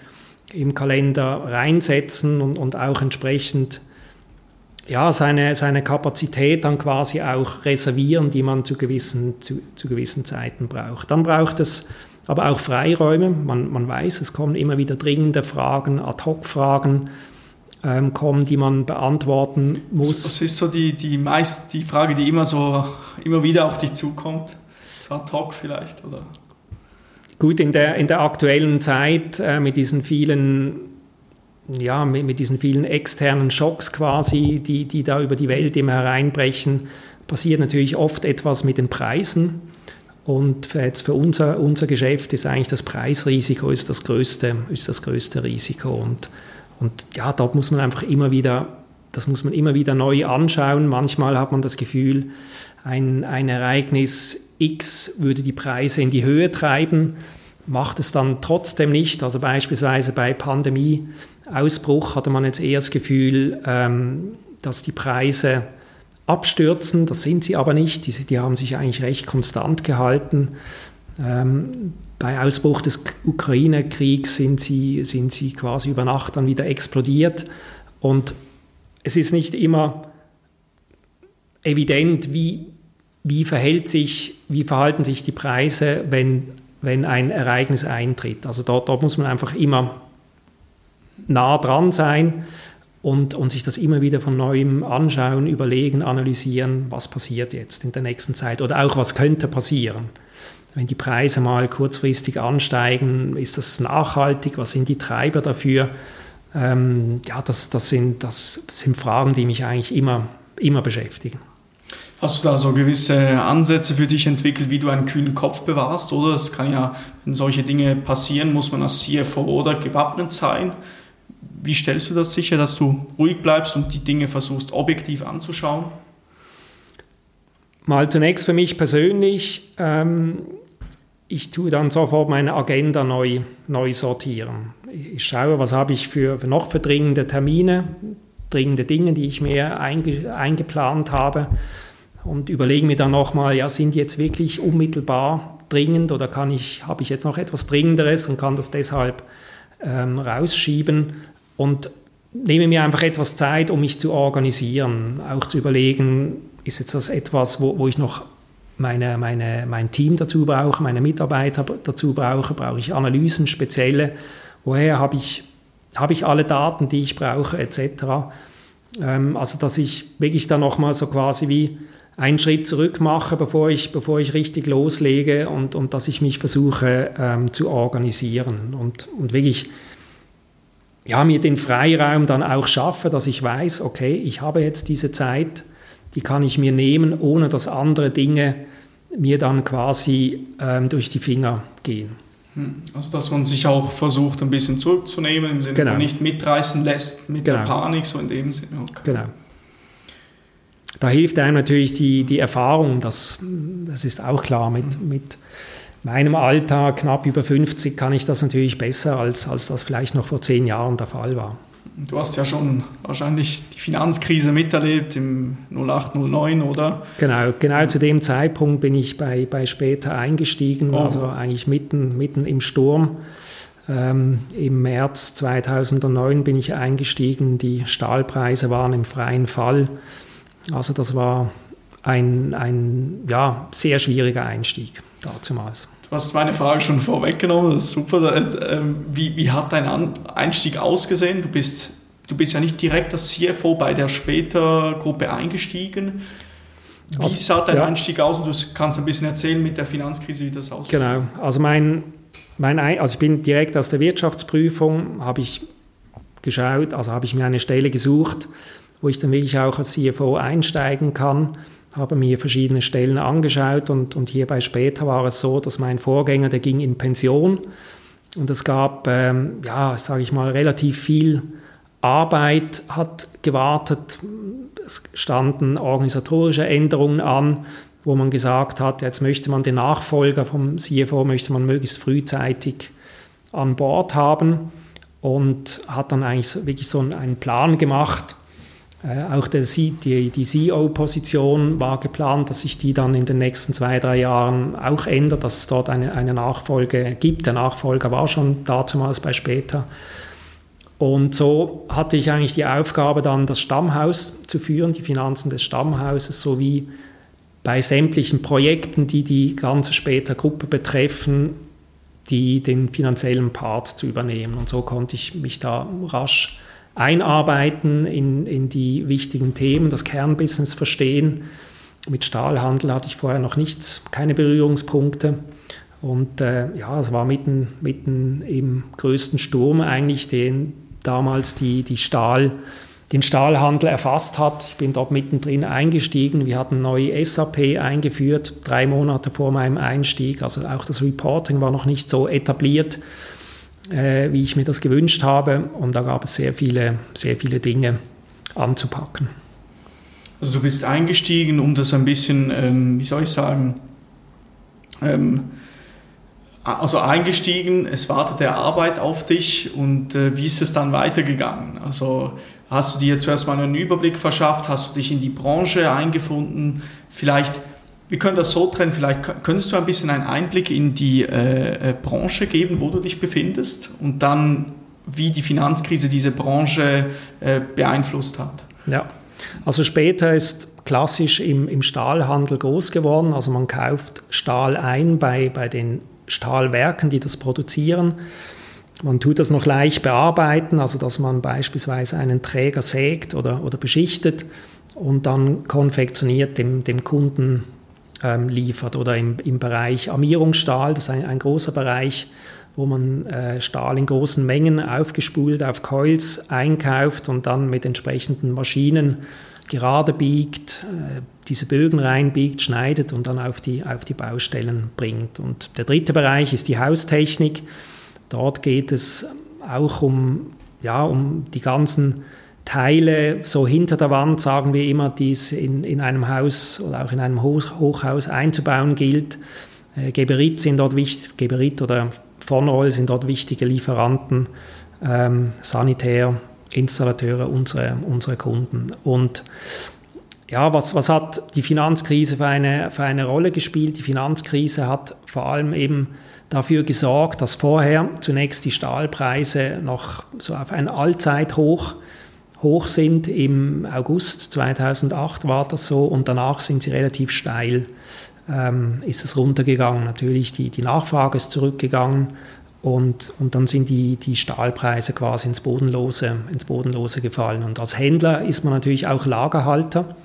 Speaker 2: im Kalender reinsetzen und, und auch entsprechend ja, seine, seine Kapazität dann quasi auch reservieren, die man zu gewissen, zu, zu gewissen Zeiten braucht. Dann braucht es aber auch Freiräume. Man, man weiß, es kommen immer wieder dringende Fragen, Ad-Hoc-Fragen ähm, kommen, die man beantworten muss.
Speaker 1: Was ist so die, die, meist, die Frage, die immer so immer wieder auf dich zukommt? Ad-Hoc vielleicht, oder?
Speaker 2: Gut, in der, in der aktuellen Zeit äh, mit diesen vielen ja, mit, mit, diesen vielen externen Schocks quasi, die, die da über die Welt immer hereinbrechen, passiert natürlich oft etwas mit den Preisen. Und für, jetzt für unser, unser Geschäft ist eigentlich das Preisrisiko ist das größte, ist das größte Risiko. Und, und ja, dort muss man einfach immer wieder, das muss man immer wieder neu anschauen. Manchmal hat man das Gefühl, ein, ein Ereignis X würde die Preise in die Höhe treiben, macht es dann trotzdem nicht. Also beispielsweise bei Pandemieausbruch hatte man jetzt eher das Gefühl, ähm, dass die Preise abstürzen. Das sind sie aber nicht. Die, die haben sich eigentlich recht konstant gehalten. Ähm, bei Ausbruch des Ukraine-Kriegs sind sie, sind sie quasi über Nacht dann wieder explodiert. Und es ist nicht immer evident, wie wie, verhält sich, wie verhalten sich die Preise, wenn, wenn ein Ereignis eintritt. Also dort, dort muss man einfach immer nah dran sein und, und sich das immer wieder von neuem anschauen, überlegen, analysieren, was passiert jetzt in der nächsten Zeit oder auch was könnte passieren. Wenn die Preise mal kurzfristig ansteigen, ist das nachhaltig? Was sind die Treiber dafür? Ähm, ja, das, das, sind, das sind Fragen, die mich eigentlich immer, immer beschäftigen.
Speaker 1: Hast du da so gewisse Ansätze für dich entwickelt, wie du einen kühlen Kopf bewahrst? Oder es kann ja, wenn solche Dinge passieren, muss man als CFO oder gewappnet sein. Wie stellst du das sicher, dass du ruhig bleibst und die Dinge versuchst objektiv anzuschauen?
Speaker 2: Mal zunächst für mich persönlich, ähm, ich tue dann sofort meine Agenda neu, neu sortieren. Ich schaue, was habe ich für, für noch für dringende Termine, dringende Dinge, die ich mir einge, eingeplant habe und überlege mir dann nochmal, ja, sind jetzt wirklich unmittelbar dringend oder kann ich, habe ich jetzt noch etwas Dringenderes und kann das deshalb ähm, rausschieben? Und nehme mir einfach etwas Zeit, um mich zu organisieren, auch zu überlegen, ist jetzt das etwas, wo, wo ich noch meine, meine, mein Team dazu brauche, meine Mitarbeiter dazu brauche, brauche ich Analysen, spezielle, woher habe ich, habe ich alle Daten, die ich brauche, etc. Ähm, also dass ich wirklich dann nochmal so quasi wie einen Schritt zurück mache, bevor ich, bevor ich richtig loslege und, und dass ich mich versuche ähm, zu organisieren und, und wirklich ja, mir den Freiraum dann auch schaffe, dass ich weiß, okay, ich habe jetzt diese Zeit, die kann ich mir nehmen, ohne dass andere Dinge mir dann quasi ähm, durch die Finger gehen.
Speaker 1: Hm, also dass man sich auch versucht, ein bisschen zurückzunehmen, im Sinne genau. nicht mitreißen lässt mit genau. der Panik, so in dem Sinne.
Speaker 2: Okay. Genau da hilft einem natürlich die, die Erfahrung, das, das ist auch klar. Mit, mit meinem Alter, knapp über 50, kann ich das natürlich besser, als, als das vielleicht noch vor zehn Jahren der Fall war.
Speaker 1: Du hast ja schon wahrscheinlich die Finanzkrise miterlebt im 08, 09, oder?
Speaker 2: Genau, genau zu dem Zeitpunkt bin ich bei, bei später eingestiegen, oh. also eigentlich mitten, mitten im Sturm. Ähm, Im März 2009 bin ich eingestiegen, die Stahlpreise waren im freien Fall. Also das war ein, ein ja, sehr schwieriger Einstieg dazumals.
Speaker 1: Du hast meine Frage schon vorweggenommen, das ist super. Äh, ähm, wie, wie hat dein Einstieg ausgesehen? Du bist, du bist ja nicht direkt als CFO bei der Später-Gruppe eingestiegen. Wie also, sah dein ja. Einstieg aus? Und du kannst ein bisschen erzählen mit der Finanzkrise, wie das aussieht.
Speaker 2: Genau, also mein, mein also ich bin direkt aus der Wirtschaftsprüfung, habe ich geschaut, also habe ich mir eine Stelle gesucht, wo ich dann wirklich auch als CFO einsteigen kann. Habe mir verschiedene Stellen angeschaut und, und hierbei später war es so, dass mein Vorgänger, der ging in Pension und es gab, ähm, ja, sage ich mal, relativ viel Arbeit hat gewartet. Es standen organisatorische Änderungen an, wo man gesagt hat, jetzt möchte man den Nachfolger vom CFO, möchte man möglichst frühzeitig an Bord haben und hat dann eigentlich wirklich so einen Plan gemacht, auch der, die, die CEO-Position war geplant, dass sich die dann in den nächsten zwei, drei Jahren auch ändert, dass es dort eine, eine Nachfolge gibt. Der Nachfolger war schon dazumals bei später. Und so hatte ich eigentlich die Aufgabe, dann das Stammhaus zu führen, die Finanzen des Stammhauses, sowie bei sämtlichen Projekten, die die ganze später Gruppe betreffen, die den finanziellen Part zu übernehmen. Und so konnte ich mich da rasch einarbeiten in, in die wichtigen Themen, das Kernbusiness verstehen. Mit Stahlhandel hatte ich vorher noch nichts, keine Berührungspunkte. Und äh, ja, es war mitten, mitten im größten Sturm eigentlich, den damals die, die Stahl, den Stahlhandel erfasst hat. Ich bin dort mittendrin eingestiegen. Wir hatten neue SAP eingeführt, drei Monate vor meinem Einstieg. Also auch das Reporting war noch nicht so etabliert äh, wie ich mir das gewünscht habe. Und da gab es sehr viele, sehr viele Dinge anzupacken.
Speaker 1: Also du bist eingestiegen, um das ein bisschen, ähm, wie soll ich sagen, ähm, also eingestiegen, es wartete Arbeit auf dich und äh, wie ist es dann weitergegangen? Also hast du dir zuerst mal einen Überblick verschafft, hast du dich in die Branche eingefunden, vielleicht wir können das so trennen, vielleicht könntest du ein bisschen einen Einblick in die äh, äh, Branche geben, wo du dich befindest und dann, wie die Finanzkrise diese Branche äh, beeinflusst hat.
Speaker 2: Ja, also später ist klassisch im, im Stahlhandel groß geworden. Also man kauft Stahl ein bei, bei den Stahlwerken, die das produzieren. Man tut das noch leicht bearbeiten, also dass man beispielsweise einen Träger sägt oder, oder beschichtet und dann konfektioniert dem, dem Kunden ähm, liefert. Oder im, im Bereich Armierungsstahl, das ist ein, ein großer Bereich, wo man äh, Stahl in großen Mengen aufgespult auf Coils einkauft und dann mit entsprechenden Maschinen gerade biegt, äh, diese Bögen reinbiegt, schneidet und dann auf die, auf die Baustellen bringt. Und der dritte Bereich ist die Haustechnik. Dort geht es auch um, ja, um die ganzen Teile so hinter der Wand, sagen wir immer, die es in, in einem Haus oder auch in einem Hoch Hochhaus einzubauen gilt. Äh, Geberit sind dort wichtig, Geberit oder Vonroll sind dort wichtige Lieferanten, ähm, Sanitär, Installateure, unsere, unsere Kunden. Und ja, was, was hat die Finanzkrise für eine, für eine Rolle gespielt? Die Finanzkrise hat vor allem eben dafür gesorgt, dass vorher zunächst die Stahlpreise noch so auf ein Allzeithoch hoch sind. Im August 2008 war das so und danach sind sie relativ steil, ähm, ist es runtergegangen. Natürlich, die, die Nachfrage ist zurückgegangen und, und dann sind die, die Stahlpreise quasi ins Bodenlose, ins Bodenlose gefallen. Und als Händler ist man natürlich auch Lagerhalter.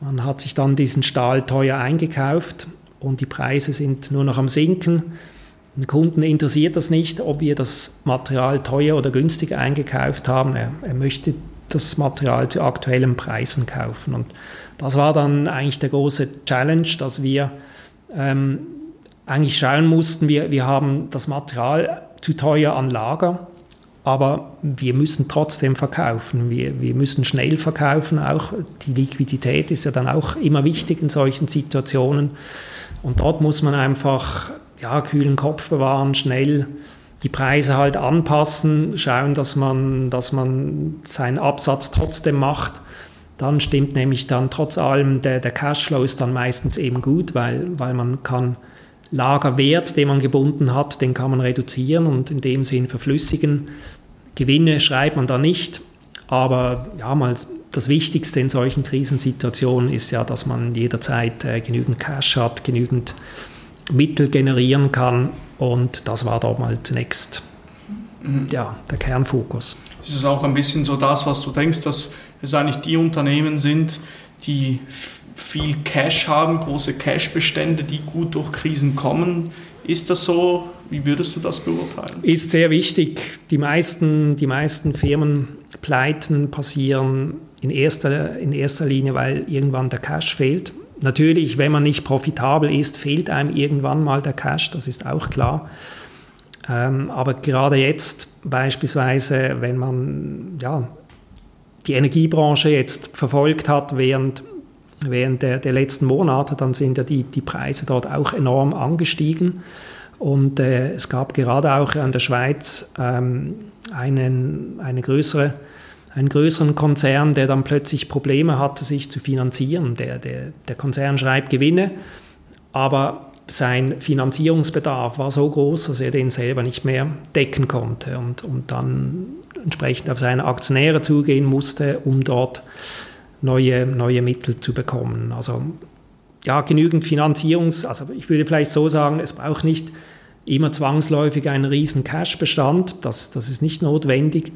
Speaker 2: Man hat sich dann diesen Stahl teuer eingekauft und die Preise sind nur noch am Sinken. Den Kunden interessiert das nicht, ob wir das Material teuer oder günstig eingekauft haben. Er, er möchte das Material zu aktuellen Preisen kaufen. Und das war dann eigentlich der große Challenge, dass wir ähm, eigentlich schauen mussten, wir, wir haben das Material zu teuer an Lager, aber wir müssen trotzdem verkaufen. Wir, wir müssen schnell verkaufen. Auch die Liquidität ist ja dann auch immer wichtig in solchen Situationen. Und dort muss man einfach ja, kühlen Kopf bewahren, schnell die Preise halt anpassen, schauen, dass man, dass man seinen Absatz trotzdem macht. Dann stimmt nämlich dann trotz allem, der, der Cashflow ist dann meistens eben gut, weil, weil man kann Lagerwert, den man gebunden hat, den kann man reduzieren und in dem Sinn verflüssigen. Gewinne schreibt man da nicht, aber ja, mal das Wichtigste in solchen Krisensituationen ist ja, dass man jederzeit äh, genügend Cash hat, genügend Mittel generieren kann und das war da mal zunächst mhm. ja, der Kernfokus.
Speaker 1: Ist es auch ein bisschen so das, was du denkst, dass es eigentlich die Unternehmen sind, die viel Cash haben, große Cash-Bestände, die gut durch Krisen kommen? Ist das so? Wie würdest du das beurteilen?
Speaker 2: Ist sehr wichtig. Die meisten, die meisten Firmenpleiten passieren in erster, in erster Linie, weil irgendwann der Cash fehlt. Natürlich, wenn man nicht profitabel ist, fehlt einem irgendwann mal der Cash, das ist auch klar. Ähm, aber gerade jetzt beispielsweise, wenn man ja, die Energiebranche jetzt verfolgt hat während, während der, der letzten Monate, dann sind ja die, die Preise dort auch enorm angestiegen. Und äh, es gab gerade auch in der Schweiz ähm, einen, eine größere einen größeren Konzern, der dann plötzlich Probleme hatte, sich zu finanzieren. Der, der, der Konzern schreibt Gewinne, aber sein Finanzierungsbedarf war so groß, dass er den selber nicht mehr decken konnte und, und dann entsprechend auf seine Aktionäre zugehen musste, um dort neue, neue Mittel zu bekommen. Also ja, genügend Finanzierungs-, also ich würde vielleicht so sagen, es braucht nicht immer zwangsläufig einen riesen Cash-Bestand, das, das ist nicht notwendig,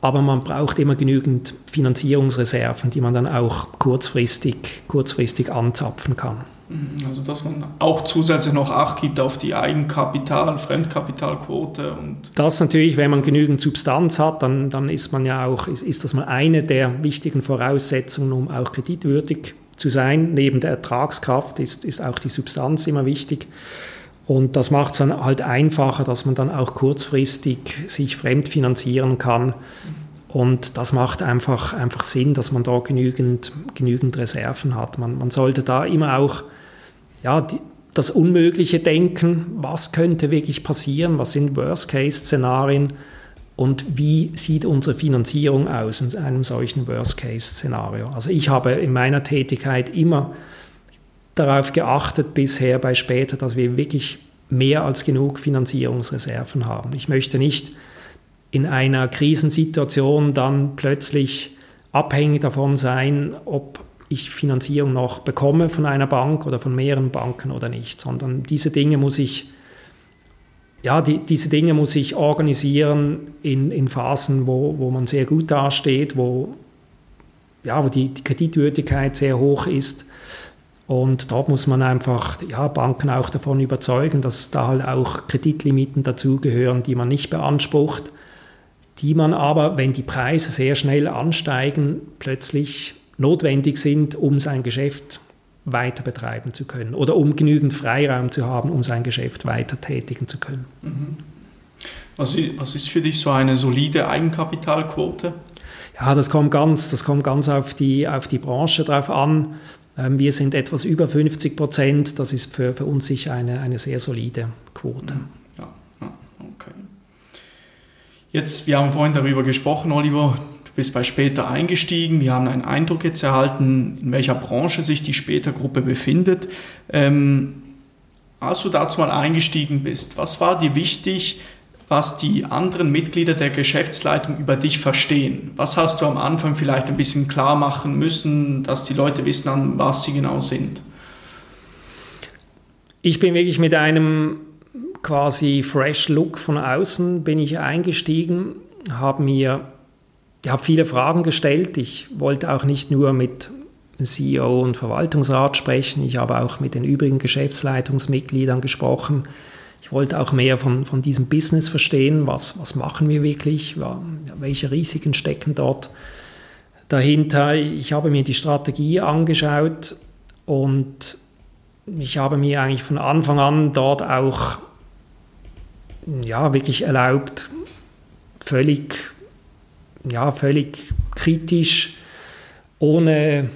Speaker 2: aber man braucht immer genügend Finanzierungsreserven, die man dann auch kurzfristig, kurzfristig anzapfen kann.
Speaker 1: Mhm, also dass man auch zusätzlich noch Acht gibt auf die Eigenkapital- Fremdkapitalquote. Und
Speaker 2: das natürlich, wenn man genügend Substanz hat, dann, dann ist man ja auch, ist, ist das mal eine der wichtigen Voraussetzungen, um auch kreditwürdig zu sein. Neben der Ertragskraft ist, ist auch die Substanz immer wichtig. Und das macht es dann halt einfacher, dass man dann auch kurzfristig sich fremdfinanzieren kann. Und das macht einfach, einfach Sinn, dass man da genügend, genügend Reserven hat. Man, man sollte da immer auch ja, die, das Unmögliche denken, was könnte wirklich passieren, was sind Worst-Case-Szenarien und wie sieht unsere Finanzierung aus in einem solchen Worst-Case-Szenario. Also ich habe in meiner Tätigkeit immer darauf geachtet bisher bei später, dass wir wirklich mehr als genug Finanzierungsreserven haben. Ich möchte nicht in einer Krisensituation dann plötzlich abhängig davon sein, ob ich Finanzierung noch bekomme von einer Bank oder von mehreren Banken oder nicht, sondern diese Dinge muss ich ja, die, diese Dinge muss ich organisieren in, in Phasen, wo, wo man sehr gut dasteht, wo, ja, wo die, die Kreditwürdigkeit sehr hoch ist. Und dort muss man einfach ja, Banken auch davon überzeugen, dass da halt auch Kreditlimiten dazugehören, die man nicht beansprucht, die man aber, wenn die Preise sehr schnell ansteigen, plötzlich notwendig sind, um sein Geschäft weiter betreiben zu können oder um genügend Freiraum zu haben, um sein Geschäft weiter tätigen zu können. Mhm.
Speaker 1: Was ist für dich so eine solide Eigenkapitalquote?
Speaker 2: Ja, das kommt ganz, das kommt ganz auf, die, auf die Branche drauf an. Ähm, wir sind etwas über 50 Prozent. Das ist für, für uns sicher eine, eine sehr solide Quote. Mhm.
Speaker 1: Ja, okay. Jetzt, wir haben vorhin darüber gesprochen, Oliver, du bist bei Später eingestiegen. Wir haben einen Eindruck jetzt erhalten, in welcher Branche sich die Später-Gruppe befindet. Ähm, als du dazu mal eingestiegen bist, was war dir wichtig, was die anderen Mitglieder der Geschäftsleitung über dich verstehen? Was hast du am Anfang vielleicht ein bisschen klar machen müssen, dass die Leute wissen, an was sie genau sind?
Speaker 2: Ich bin wirklich mit einem quasi fresh Look von außen bin ich eingestiegen, habe mir habe viele Fragen gestellt. Ich wollte auch nicht nur mit CEO und Verwaltungsrat sprechen, ich habe auch mit den übrigen Geschäftsleitungsmitgliedern gesprochen. Ich wollte auch mehr von, von diesem Business verstehen, was, was machen wir wirklich, welche Risiken stecken dort dahinter. Ich habe mir die Strategie angeschaut und ich habe mir eigentlich von Anfang an dort auch ja, wirklich erlaubt, völlig, ja, völlig kritisch, ohne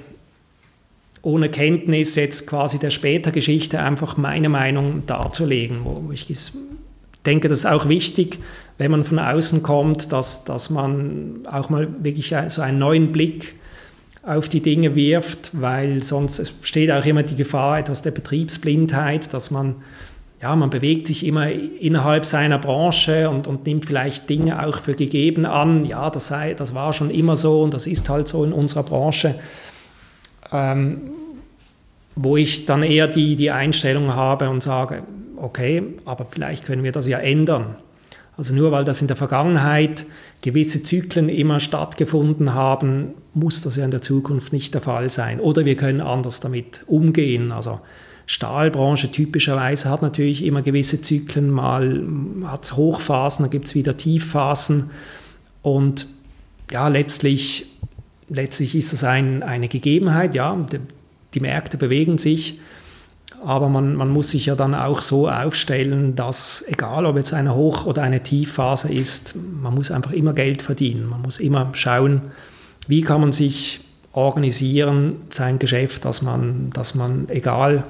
Speaker 2: ohne Kenntnis jetzt quasi der Spätergeschichte einfach meine Meinung darzulegen. Wo ich denke, das ist auch wichtig, wenn man von außen kommt, dass, dass man auch mal wirklich so einen neuen Blick auf die Dinge wirft, weil sonst besteht auch immer die Gefahr etwas der Betriebsblindheit, dass man ja, man bewegt sich immer innerhalb seiner Branche und, und nimmt vielleicht Dinge auch für gegeben an. Ja, das, sei, das war schon immer so und das ist halt so in unserer Branche ähm, wo ich dann eher die, die Einstellung habe und sage, okay, aber vielleicht können wir das ja ändern. Also nur weil das in der Vergangenheit gewisse Zyklen immer stattgefunden haben, muss das ja in der Zukunft nicht der Fall sein. Oder wir können anders damit umgehen. Also Stahlbranche typischerweise hat natürlich immer gewisse Zyklen, mal hat es Hochphasen, dann gibt es wieder Tiefphasen. Und ja, letztlich letztlich ist das ein, eine Gegebenheit, ja, die, die Märkte bewegen sich, aber man, man, muss sich ja dann auch so aufstellen, dass egal ob jetzt eine Hoch- oder eine Tiefphase ist, man muss einfach immer Geld verdienen. Man muss immer schauen, wie kann man sich organisieren, sein Geschäft, dass man, dass man, egal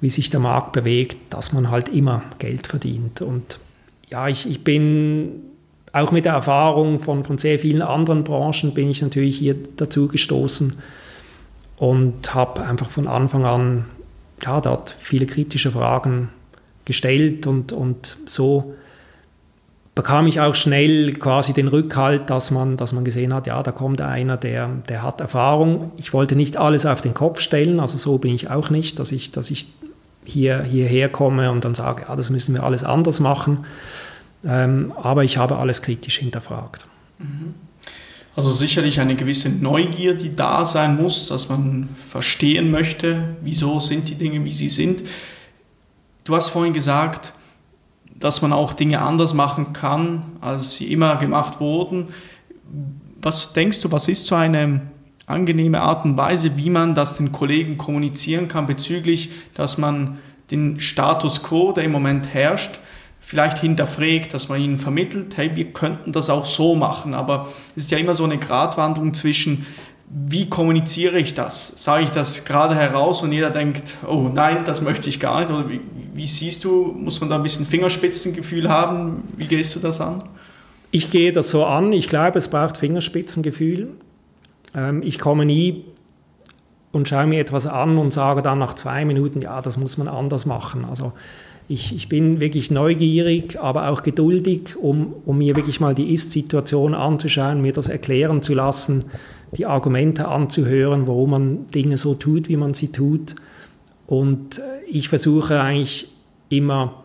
Speaker 2: wie sich der Markt bewegt, dass man halt immer Geld verdient. Und ja, ich, ich bin auch mit der Erfahrung von, von sehr vielen anderen Branchen bin ich natürlich hier dazu gestoßen und habe einfach von Anfang an ja, dort viele kritische Fragen gestellt und, und so bekam ich auch schnell quasi den Rückhalt, dass man, dass man gesehen hat, ja, da kommt einer, der, der hat Erfahrung. Ich wollte nicht alles auf den Kopf stellen, also so bin ich auch nicht, dass ich, dass ich hier, hierher komme und dann sage, ja, das müssen wir alles anders machen, aber ich habe alles kritisch hinterfragt. Mhm.
Speaker 1: Also sicherlich eine gewisse Neugier, die da sein muss, dass man verstehen möchte, wieso sind die Dinge, wie sie sind. Du hast vorhin gesagt, dass man auch Dinge anders machen kann, als sie immer gemacht wurden. Was denkst du, was ist so eine angenehme Art und Weise, wie man das den Kollegen kommunizieren kann bezüglich, dass man den Status quo, der im Moment herrscht, vielleicht hinterfragt, dass man ihnen vermittelt, hey, wir könnten das auch so machen. Aber es ist ja immer so eine Gratwanderung zwischen, wie kommuniziere ich das? Sage ich das gerade heraus und jeder denkt, oh nein, das möchte ich gar nicht? Oder wie, wie siehst du, muss man da ein bisschen Fingerspitzengefühl haben? Wie gehst du das an?
Speaker 2: Ich gehe das so an. Ich glaube, es braucht Fingerspitzengefühl. Ähm, ich komme nie und schaue mir etwas an und sage dann nach zwei Minuten, ja, das muss man anders machen. Also ich, ich bin wirklich neugierig, aber auch geduldig, um, um mir wirklich mal die Ist-Situation anzuschauen, mir das erklären zu lassen, die Argumente anzuhören, warum man Dinge so tut, wie man sie tut. Und äh, ich versuche eigentlich immer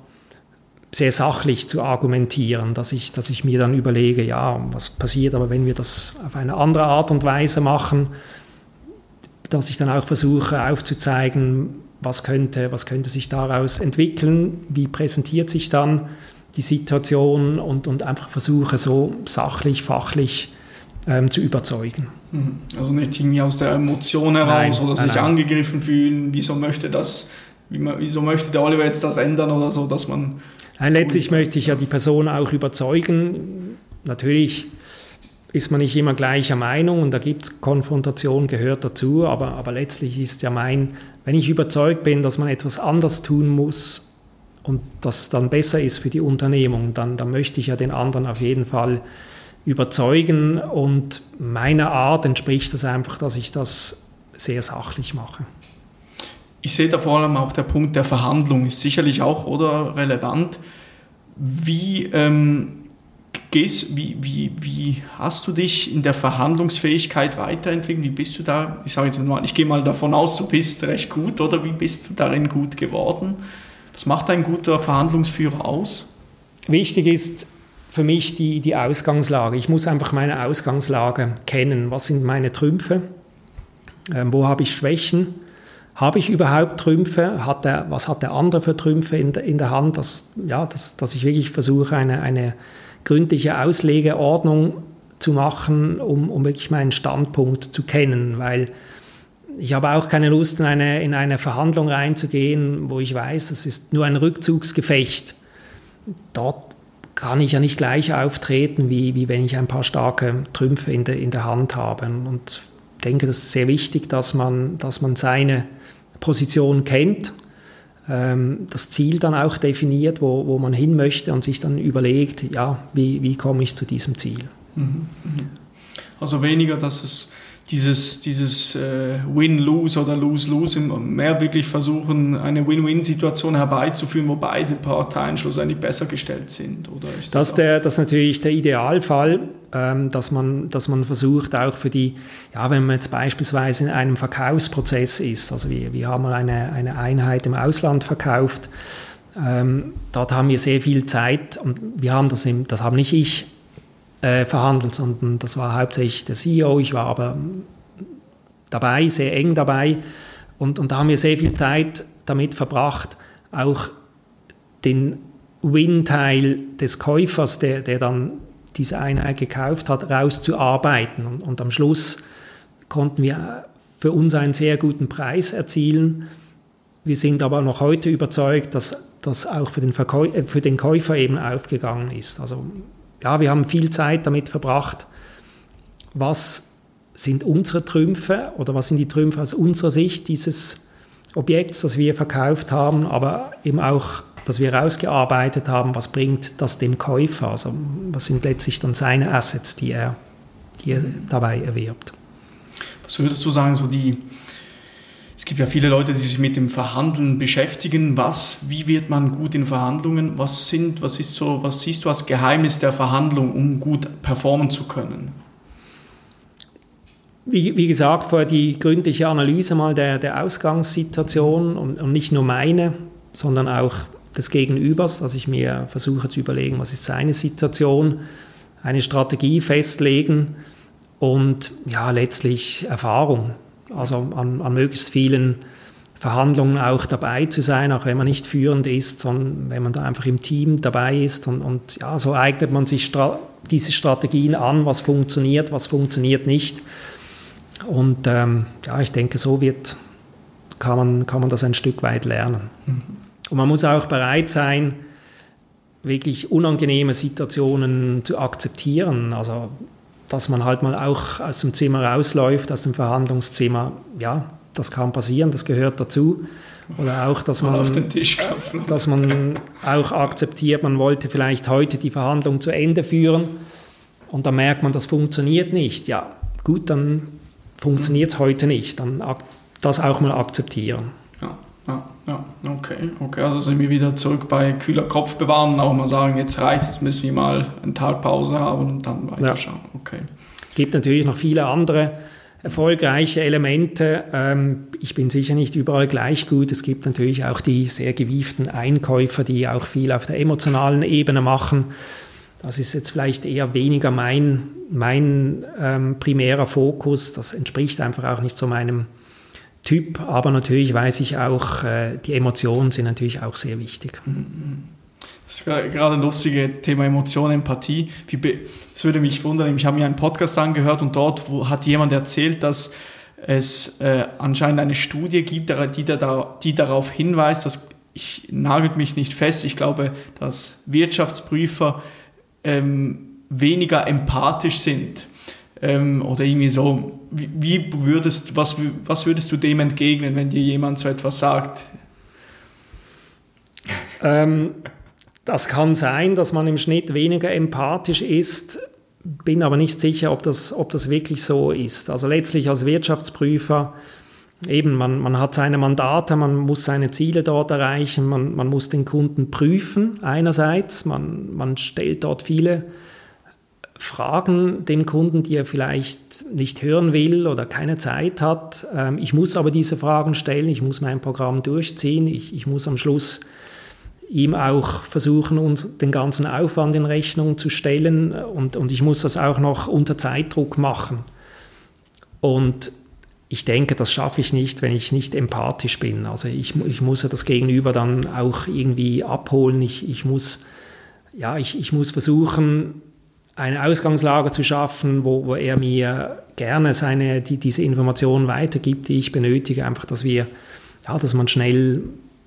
Speaker 2: sehr sachlich zu argumentieren, dass ich, dass ich mir dann überlege, ja, was passiert aber, wenn wir das auf eine andere Art und Weise machen, dass ich dann auch versuche aufzuzeigen, was könnte, was könnte sich daraus entwickeln, wie präsentiert sich dann die Situation und, und einfach versuche so sachlich, fachlich ähm, zu überzeugen.
Speaker 1: Mhm. Also nicht irgendwie aus der Emotion heraus nein, oder sich nein. angegriffen fühlen, wieso möchte das, wieso möchte der Oliver jetzt das ändern oder so, dass man...
Speaker 2: Nein, letztlich möchte ich ja die Person auch überzeugen. Natürlich ist man nicht immer gleicher Meinung und da gibt es Konfrontation, gehört dazu, aber, aber letztlich ist ja mein, wenn ich überzeugt bin, dass man etwas anders tun muss und dass es dann besser ist für die Unternehmung, dann, dann möchte ich ja den anderen auf jeden Fall überzeugen und meiner Art entspricht das einfach, dass ich das sehr sachlich mache.
Speaker 1: Ich sehe da vor allem auch der Punkt der Verhandlung ist sicherlich auch oder relevant. Wie ähm, gehst, wie, wie, wie hast du dich in der Verhandlungsfähigkeit weiterentwickelt? Wie bist du da? Ich sage jetzt mal, ich gehe mal davon aus, du bist recht gut, oder wie bist du darin gut geworden? Was macht ein guter Verhandlungsführer aus?
Speaker 2: Wichtig ist für mich die, die Ausgangslage. Ich muss einfach meine Ausgangslage kennen. Was sind meine Trümpfe? Ähm, wo habe ich Schwächen? Habe ich überhaupt Trümpfe? Hat der, was hat der andere für Trümpfe in, der, in der Hand? Dass, ja, dass, dass ich wirklich versuche, eine, eine gründliche Auslegeordnung zu machen, um, um wirklich meinen Standpunkt zu kennen, weil ich habe auch keine Lust, in eine, in eine Verhandlung reinzugehen, wo ich weiß, es ist nur ein Rückzugsgefecht. Dort kann ich ja nicht gleich auftreten, wie, wie wenn ich ein paar starke Trümpfe in der, in der Hand habe. Und ich denke, das ist sehr wichtig, dass man, dass man seine Position kennt ähm, das Ziel dann auch definiert, wo, wo man hin möchte und sich dann überlegt, ja, wie, wie komme ich zu diesem Ziel. Mhm,
Speaker 1: mhm. Also weniger, dass es dieses, dieses äh, Win-Lose oder Lose-Lose mehr wirklich versuchen, eine Win-Win-Situation herbeizuführen, wo beide Parteien schlussendlich besser gestellt sind? Oder
Speaker 2: ist das, das, der, das ist natürlich der Idealfall, ähm, dass, man, dass man versucht, auch für die, ja, wenn man jetzt beispielsweise in einem Verkaufsprozess ist, also wir, wir haben mal eine, eine Einheit im Ausland verkauft, ähm, dort haben wir sehr viel Zeit und wir haben das, im, das haben nicht ich äh, verhandelt, sondern das war hauptsächlich der CEO. Ich war aber dabei, sehr eng dabei. Und, und da haben wir sehr viel Zeit damit verbracht, auch den Win-Teil des Käufers, der, der dann diese Einheit gekauft hat, rauszuarbeiten. Und, und am Schluss konnten wir für uns einen sehr guten Preis erzielen. Wir sind aber noch heute überzeugt, dass das auch für den, Verkäu äh, für den Käufer eben aufgegangen ist. Also ja, wir haben viel Zeit damit verbracht, was sind unsere Trümpfe oder was sind die Trümpfe aus unserer Sicht dieses Objekts, das wir verkauft haben, aber eben auch, dass wir herausgearbeitet haben, was bringt das dem Käufer, also was sind letztlich dann seine Assets, die er, die er dabei erwirbt.
Speaker 1: Was würdest du sagen, so die, es gibt ja viele Leute, die sich mit dem Verhandeln beschäftigen. Was, wie wird man gut in Verhandlungen? Was sind, was ist so, was siehst du als Geheimnis der Verhandlung, um gut performen zu können?
Speaker 2: Wie, wie gesagt, vorher die gründliche Analyse mal der, der Ausgangssituation und, und nicht nur meine, sondern auch des Gegenübers, dass ich mir versuche zu überlegen, was ist seine Situation, eine Strategie festlegen und ja, letztlich Erfahrung also an, an möglichst vielen Verhandlungen auch dabei zu sein, auch wenn man nicht führend ist, sondern wenn man da einfach im Team dabei ist. Und, und ja, so eignet man sich Stra diese Strategien an, was funktioniert, was funktioniert nicht. Und ähm, ja, ich denke, so wird, kann, man, kann man das ein Stück weit lernen. Mhm. Und man muss auch bereit sein, wirklich unangenehme Situationen zu akzeptieren. Also dass man halt mal auch aus dem Zimmer rausläuft, aus dem Verhandlungszimmer. Ja, das kann passieren, das gehört dazu. Oder auch, dass man, dass man auch akzeptiert, man wollte vielleicht heute die Verhandlung zu Ende führen und dann merkt man, das funktioniert nicht. Ja, gut, dann funktioniert es heute nicht. Dann das auch mal akzeptieren.
Speaker 1: Ja, ja, ja, okay, okay. Also sind wir wieder zurück bei kühler Kopf bewahren und auch mal sagen, jetzt reicht, jetzt müssen wir mal eine Talpause haben und dann weiterschauen. Ja. Okay.
Speaker 2: Es gibt natürlich noch viele andere erfolgreiche Elemente. Ähm, ich bin sicher nicht überall gleich gut. Es gibt natürlich auch die sehr gewieften Einkäufer, die auch viel auf der emotionalen Ebene machen. Das ist jetzt vielleicht eher weniger mein, mein ähm, primärer Fokus. Das entspricht einfach auch nicht so meinem Typ. Aber natürlich weiß ich auch, äh, die Emotionen sind natürlich auch sehr wichtig.
Speaker 1: Das ist gerade ein lustiges Thema Emotion, Empathie. Es würde mich wundern, ich habe mir einen Podcast angehört und dort hat jemand erzählt, dass es äh, anscheinend eine Studie gibt, die darauf hinweist, dass ich nagelt mich nicht fest, ich glaube, dass Wirtschaftsprüfer ähm, weniger empathisch sind ähm, oder irgendwie so. Wie, wie, würdest, was, was würdest du dem entgegnen, wenn dir jemand so etwas sagt?
Speaker 2: Ähm, das kann sein, dass man im Schnitt weniger empathisch ist, bin aber nicht sicher, ob das, ob das wirklich so ist. Also letztlich als Wirtschaftsprüfer, eben, man, man hat seine Mandate, man muss seine Ziele dort erreichen, man, man muss den Kunden prüfen einerseits, man, man stellt dort viele Fragen dem Kunden, die er vielleicht nicht hören will oder keine Zeit hat. Ähm, ich muss aber diese Fragen stellen, ich muss mein Programm durchziehen, ich, ich muss am Schluss ihm auch versuchen, uns den ganzen Aufwand in Rechnung zu stellen und, und ich muss das auch noch unter Zeitdruck machen. Und ich denke, das schaffe ich nicht, wenn ich nicht empathisch bin. Also ich, ich muss ja das Gegenüber dann auch irgendwie abholen. Ich, ich, muss, ja, ich, ich muss versuchen, eine Ausgangslage zu schaffen, wo, wo er mir gerne seine, die, diese Informationen weitergibt, die ich benötige, einfach, dass wir, ja, dass man schnell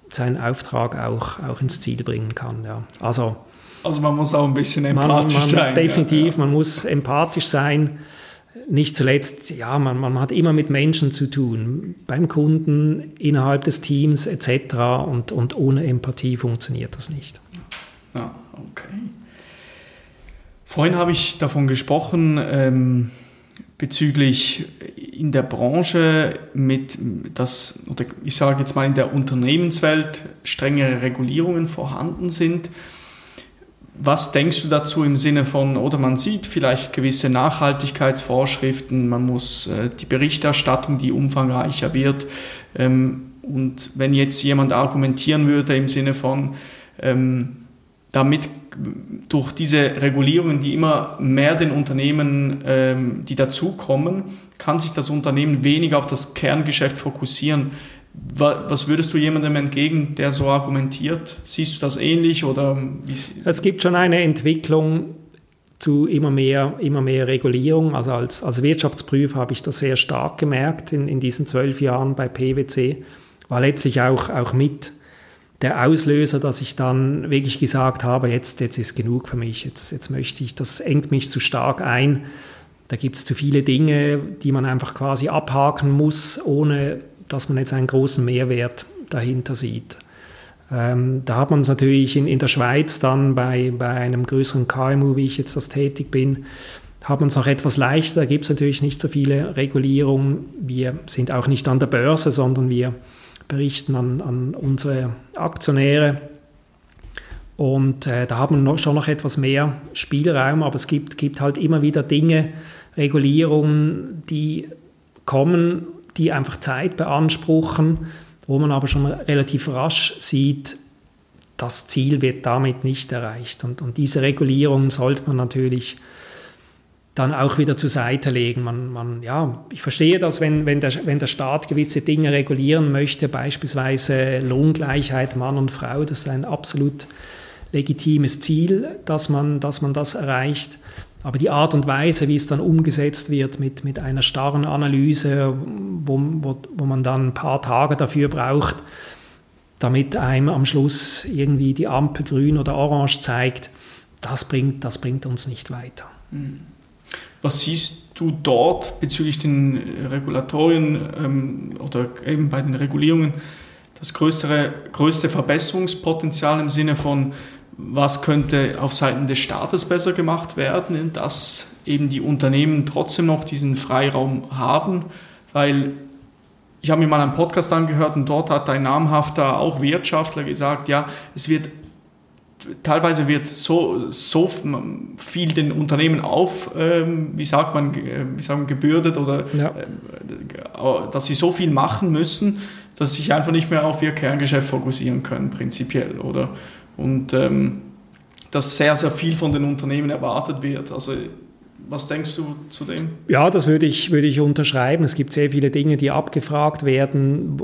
Speaker 2: seinen Auftrag auch, auch ins Ziel bringen kann. Ja. Also,
Speaker 1: also man muss auch ein bisschen empathisch
Speaker 2: man, man,
Speaker 1: sein.
Speaker 2: Definitiv, ja. man muss empathisch sein. Nicht zuletzt, ja, man, man hat immer mit Menschen zu tun, beim Kunden, innerhalb des Teams etc. Und, und ohne Empathie funktioniert das nicht.
Speaker 1: Ja, okay. Vorhin habe ich davon gesprochen, ähm, bezüglich in der Branche mit das, oder ich sage jetzt mal in der Unternehmenswelt strengere Regulierungen vorhanden sind. Was denkst du dazu im Sinne von, oder man sieht vielleicht gewisse Nachhaltigkeitsvorschriften, man muss äh, die Berichterstattung, die umfangreicher wird. Ähm, und wenn jetzt jemand argumentieren würde im Sinne von, ähm, damit durch diese Regulierungen, die immer mehr den Unternehmen, ähm, die dazukommen, kann sich das Unternehmen weniger auf das Kerngeschäft fokussieren. Was würdest du jemandem entgegen, der so argumentiert? Siehst du das ähnlich oder?
Speaker 2: Es gibt schon eine Entwicklung zu immer mehr, immer mehr Regulierung. Also als, als Wirtschaftsprüfer habe ich das sehr stark gemerkt in, in diesen zwölf Jahren bei PwC. War letztlich auch, auch mit der Auslöser, dass ich dann wirklich gesagt habe, jetzt, jetzt ist genug für mich, jetzt, jetzt möchte ich, das engt mich zu stark ein. Da gibt es zu viele Dinge, die man einfach quasi abhaken muss, ohne dass man jetzt einen großen Mehrwert dahinter sieht. Ähm, da hat man es natürlich in, in der Schweiz dann bei, bei einem größeren KMU, wie ich jetzt das tätig bin, hat man es noch etwas leichter. Da gibt es natürlich nicht so viele Regulierungen. Wir sind auch nicht an der Börse, sondern wir berichten an, an unsere Aktionäre. Und äh, da haben wir schon noch etwas mehr Spielraum, aber es gibt, gibt halt immer wieder Dinge, Regulierungen, die kommen, die einfach Zeit beanspruchen, wo man aber schon relativ rasch sieht, das Ziel wird damit nicht erreicht. Und, und diese Regulierung sollte man natürlich dann auch wieder zur Seite legen. Man, man, ja, ich verstehe das, wenn, wenn, der, wenn der Staat gewisse Dinge regulieren möchte, beispielsweise Lohngleichheit Mann und Frau, das ist ein absolut legitimes Ziel, dass man, dass man das erreicht. Aber die Art und Weise, wie es dann umgesetzt wird mit, mit einer starren Analyse, wo, wo, wo man dann ein paar Tage dafür braucht, damit einem am Schluss irgendwie die Ampel grün oder orange zeigt, das bringt, das bringt uns nicht weiter. Mhm.
Speaker 1: Was siehst du dort bezüglich den Regulatorien ähm, oder eben bei den Regulierungen das größere, größte Verbesserungspotenzial im Sinne von, was könnte auf Seiten des Staates besser gemacht werden, dass eben die Unternehmen trotzdem noch diesen Freiraum haben, weil ich habe mir mal einen Podcast angehört und dort hat ein namhafter auch Wirtschaftler gesagt, ja, es wird teilweise wird so, so viel den Unternehmen auf, ähm, wie sagt man, äh, wie sagen, gebürdet oder ja. äh, dass sie so viel machen müssen, dass sie sich einfach nicht mehr auf ihr Kerngeschäft fokussieren können, prinzipiell, oder? Und ähm, dass sehr, sehr viel von den Unternehmen erwartet wird. Also was denkst du zu dem?
Speaker 2: Ja, das würde ich, würde ich unterschreiben. Es gibt sehr viele Dinge, die abgefragt werden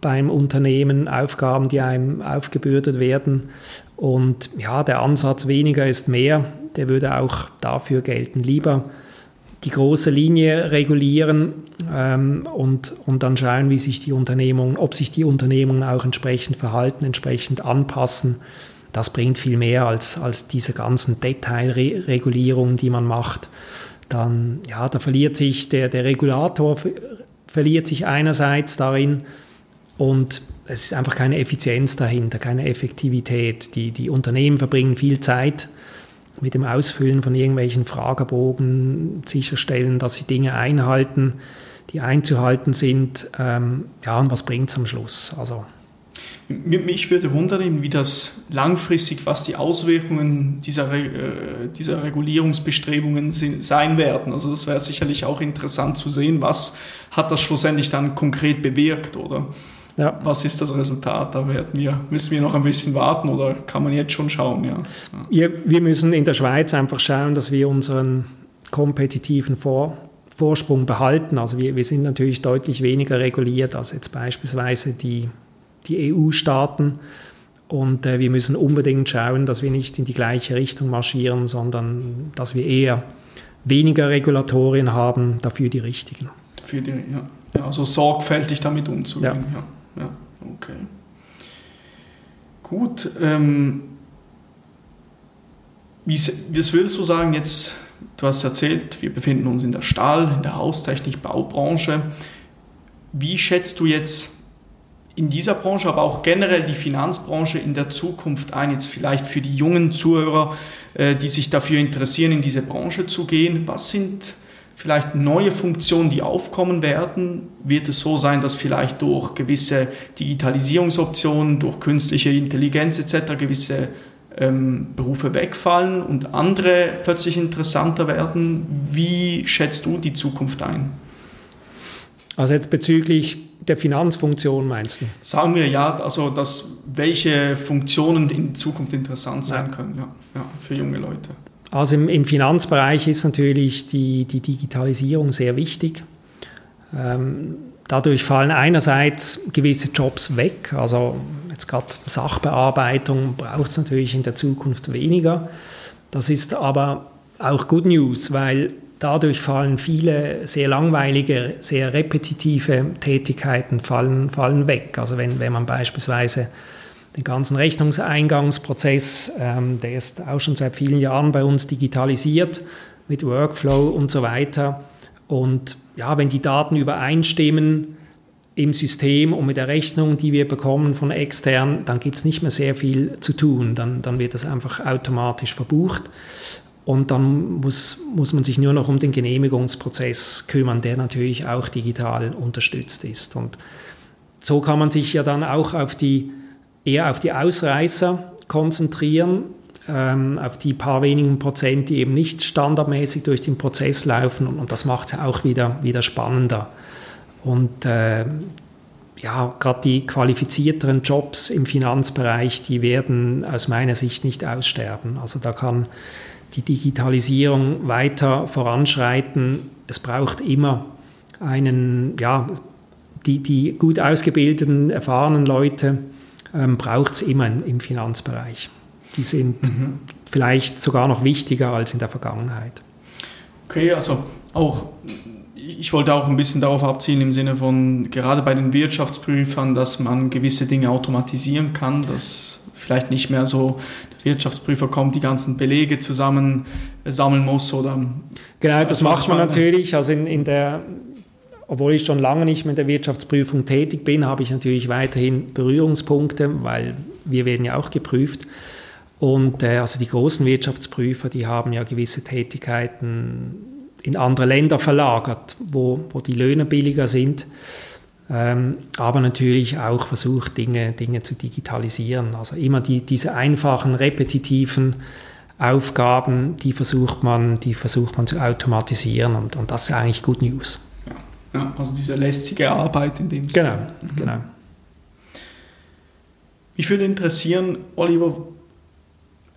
Speaker 2: beim Unternehmen, Aufgaben, die einem aufgebürdet werden. Und ja, der Ansatz weniger ist mehr, der würde auch dafür gelten. Lieber die große Linie regulieren ähm, und, und dann schauen, wie sich die Unternehmung, ob sich die Unternehmungen auch entsprechend verhalten, entsprechend anpassen. Das bringt viel mehr als, als diese ganzen Detailregulierungen, die man macht. Dann, ja, da verliert sich der, der Regulator verliert sich einerseits darin und es ist einfach keine Effizienz dahinter, keine Effektivität. Die, die Unternehmen verbringen viel Zeit mit dem Ausfüllen von irgendwelchen Fragebogen, sicherstellen, dass sie Dinge einhalten, die einzuhalten sind. Ähm, ja, und was bringt es am Schluss? Also,
Speaker 1: mich würde wundern, wie das langfristig, was die Auswirkungen dieser, äh, dieser Regulierungsbestrebungen sein werden. Also das wäre sicherlich auch interessant zu sehen, was hat das schlussendlich dann konkret bewirkt, oder? Ja. Was ist das Resultat? Da werden wir, müssen wir noch ein bisschen warten oder kann man jetzt schon schauen? Ja.
Speaker 2: ja wir müssen in der Schweiz einfach schauen, dass wir unseren kompetitiven Vor Vorsprung behalten. Also wir, wir sind natürlich deutlich weniger reguliert als jetzt beispielsweise die, die EU-Staaten. Und äh, wir müssen unbedingt schauen, dass wir nicht in die gleiche Richtung marschieren, sondern dass wir eher weniger Regulatorien haben, dafür die richtigen.
Speaker 1: Für die, ja also sorgfältig damit umzugehen. Ja. ja. Ja, okay. Gut. Ähm, wie, was würdest du sagen jetzt, du hast erzählt, wir befinden uns in der Stahl-, in der Haustechnik, Baubranche. Wie schätzt du jetzt in dieser Branche, aber auch generell die Finanzbranche in der Zukunft ein, jetzt vielleicht für die jungen Zuhörer, äh, die sich dafür interessieren, in diese Branche zu gehen? Was sind vielleicht neue Funktionen, die aufkommen werden, wird es so sein, dass vielleicht durch gewisse Digitalisierungsoptionen, durch künstliche Intelligenz etc. gewisse ähm, Berufe wegfallen und andere plötzlich interessanter werden. Wie schätzt du die Zukunft ein?
Speaker 2: Also jetzt bezüglich der Finanzfunktion meinst du?
Speaker 1: Sagen wir ja, also dass welche Funktionen in Zukunft interessant sein ja. können ja, ja, für junge Leute.
Speaker 2: Also im, im Finanzbereich ist natürlich die, die Digitalisierung sehr wichtig. Ähm, dadurch fallen einerseits gewisse Jobs weg. Also jetzt gerade Sachbearbeitung braucht es natürlich in der Zukunft weniger. Das ist aber auch Good News, weil dadurch fallen viele sehr langweilige, sehr repetitive Tätigkeiten fallen, fallen weg. Also wenn, wenn man beispielsweise den ganzen Rechnungseingangsprozess, ähm, der ist auch schon seit vielen Jahren bei uns digitalisiert mit Workflow und so weiter. Und ja, wenn die Daten übereinstimmen im System und mit der Rechnung, die wir bekommen von extern, dann gibt es nicht mehr sehr viel zu tun. Dann, dann wird das einfach automatisch verbucht. Und dann muss, muss man sich nur noch um den Genehmigungsprozess kümmern, der natürlich auch digital unterstützt ist. Und so kann man sich ja dann auch auf die eher auf die Ausreißer konzentrieren, ähm, auf die paar wenigen Prozent, die eben nicht standardmäßig durch den Prozess laufen. Und, und das macht es auch wieder, wieder spannender. Und äh, ja, gerade die qualifizierteren Jobs im Finanzbereich, die werden aus meiner Sicht nicht aussterben. Also da kann die Digitalisierung weiter voranschreiten. Es braucht immer einen, ja, die, die gut ausgebildeten, erfahrenen Leute, ähm, braucht es immer im Finanzbereich. Die sind mhm. vielleicht sogar noch wichtiger als in der Vergangenheit.
Speaker 1: Okay, also auch ich wollte auch ein bisschen darauf abzielen im Sinne von gerade bei den Wirtschaftsprüfern, dass man gewisse Dinge automatisieren kann, dass vielleicht nicht mehr so der Wirtschaftsprüfer kommt, die ganzen Belege zusammen sammeln muss oder
Speaker 2: genau das macht man natürlich also in, in der obwohl ich schon lange nicht mehr in der Wirtschaftsprüfung tätig bin, habe ich natürlich weiterhin Berührungspunkte, weil wir werden ja auch geprüft. Und äh, also die großen Wirtschaftsprüfer, die haben ja gewisse Tätigkeiten in andere Länder verlagert, wo, wo die Löhne billiger sind. ähm, aber natürlich auch versucht, Dinge, Dinge zu digitalisieren. Also immer die, diese einfachen, repetitiven Aufgaben, die versucht man, die versucht man zu automatisieren und, und das ist eigentlich Good News.
Speaker 1: Ja, also diese lästige Arbeit in dem
Speaker 2: Sinne. Genau, mhm. genau.
Speaker 1: Mich würde interessieren, Oliver,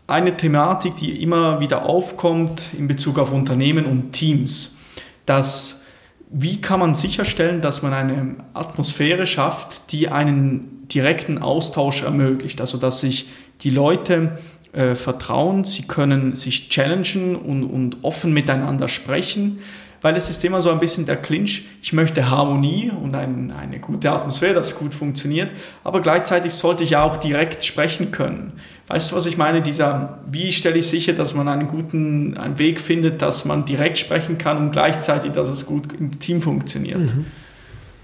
Speaker 1: eine Thematik, die immer wieder aufkommt in Bezug auf Unternehmen und Teams, dass wie kann man sicherstellen, dass man eine Atmosphäre schafft, die einen direkten Austausch ermöglicht, also dass sich die Leute äh, vertrauen, sie können sich challengen und, und offen miteinander sprechen, weil es ist immer so ein bisschen der Clinch, ich möchte Harmonie und ein, eine gute Atmosphäre, das gut funktioniert, aber gleichzeitig sollte ich auch direkt sprechen können. Weißt du, was ich meine? Dieser, wie stelle ich sicher, dass man einen guten einen Weg findet, dass man direkt sprechen kann und gleichzeitig, dass es gut im Team funktioniert. Mhm.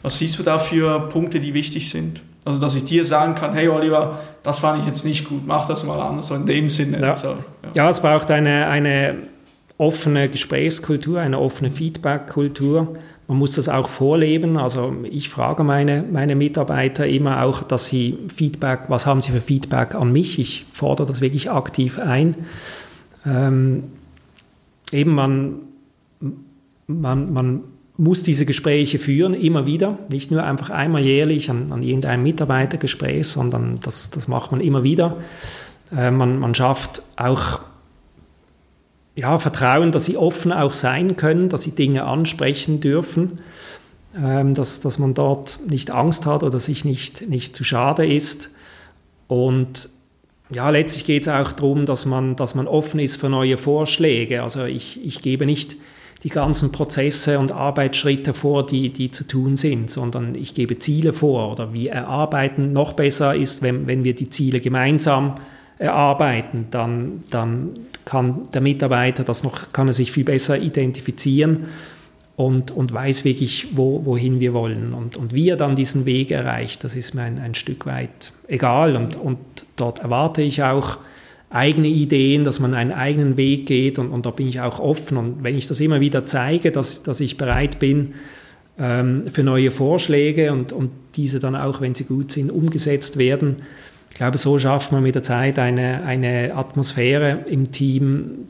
Speaker 1: Was siehst du da für Punkte, die wichtig sind? Also, dass ich dir sagen kann, hey Oliver, das fand ich jetzt nicht gut, mach das mal anders, so in dem Sinne.
Speaker 2: Ja,
Speaker 1: so,
Speaker 2: ja. ja es braucht eine, eine offene Gesprächskultur, eine offene Feedbackkultur man muss das auch vorleben. Also ich frage meine, meine Mitarbeiter immer auch, dass sie Feedback, was haben sie für Feedback an mich? Ich fordere das wirklich aktiv ein. Ähm, eben man, man, man muss diese Gespräche führen, immer wieder, nicht nur einfach einmal jährlich an, an irgendeinem Mitarbeitergespräch, sondern das, das macht man immer wieder. Äh, man, man schafft auch ja, Vertrauen, dass sie offen auch sein können, dass sie Dinge ansprechen dürfen, ähm, dass, dass man dort nicht Angst hat oder sich nicht, nicht zu schade ist. Und ja, letztlich geht es auch darum, dass man, dass man offen ist für neue Vorschläge. Also ich, ich gebe nicht die ganzen Prozesse und Arbeitsschritte vor, die, die zu tun sind, sondern ich gebe Ziele vor oder wie erarbeiten noch besser ist, wenn, wenn wir die Ziele gemeinsam erarbeiten, dann, dann kann der Mitarbeiter das noch, kann er sich viel besser identifizieren und, und weiß wirklich, wo, wohin wir wollen. Und, und wie er dann diesen Weg erreicht, das ist mir ein, ein Stück weit egal. Und, und dort erwarte ich auch eigene Ideen, dass man einen eigenen Weg geht und, und da bin ich auch offen. Und wenn ich das immer wieder zeige, dass, dass ich bereit bin ähm, für neue Vorschläge und, und diese dann auch, wenn sie gut sind, umgesetzt werden, ich glaube, so schafft man mit der Zeit eine, eine Atmosphäre im Team,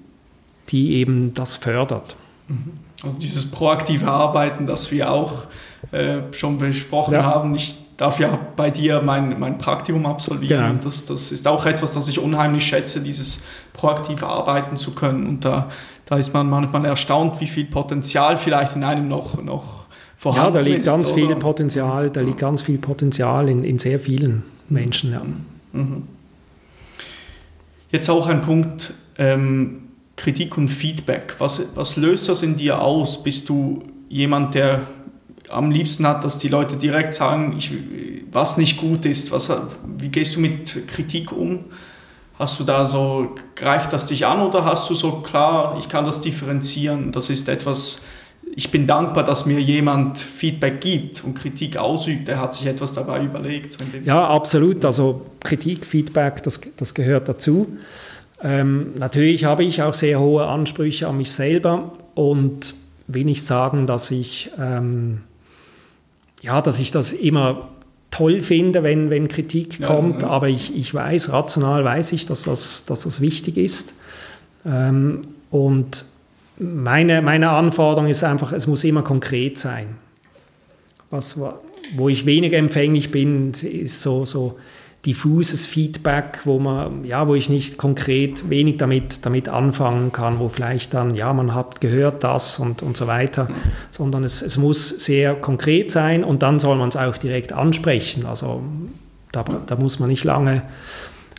Speaker 2: die eben das fördert.
Speaker 1: Mhm. Also dieses proaktive Arbeiten, das wir auch äh, schon besprochen ja. haben. Ich darf ja bei dir mein, mein Praktikum absolvieren. Genau. Das, das ist auch etwas, das ich unheimlich schätze, dieses proaktive Arbeiten zu können. Und da, da ist man manchmal erstaunt, wie viel Potenzial vielleicht in einem noch, noch vorhanden ist.
Speaker 2: Ja, da liegt ist, ganz oder? viel Potenzial, da liegt ganz viel Potenzial in, in sehr vielen Menschen. Ja. Mhm.
Speaker 1: Jetzt auch ein Punkt, ähm, Kritik und Feedback. Was, was löst das in dir aus? Bist du jemand, der am liebsten hat, dass die Leute direkt sagen, ich, was nicht gut ist? Was, wie gehst du mit Kritik um? Hast du da so, greift das dich an oder hast du so klar, ich kann das differenzieren, das ist etwas, ich bin dankbar, dass mir jemand Feedback gibt und Kritik ausübt. Er hat sich etwas dabei überlegt. So
Speaker 2: ja, absolut. Also Kritik, Feedback, das, das gehört dazu. Ähm, natürlich habe ich auch sehr hohe Ansprüche an mich selber und will nicht sagen, dass ich, ähm, ja, dass ich das immer toll finde, wenn, wenn Kritik ja, kommt, ja. aber ich, ich weiß, rational weiß ich, dass das, dass das wichtig ist. Ähm, und meine, meine Anforderung ist einfach, es muss immer konkret sein. Was, wo ich weniger empfänglich bin, ist so, so diffuses Feedback, wo man, ja, wo ich nicht konkret wenig damit, damit anfangen kann, wo vielleicht dann, ja, man hat gehört das und, und so weiter, sondern es, es muss sehr konkret sein und dann soll man es auch direkt ansprechen. Also da, da muss man nicht lange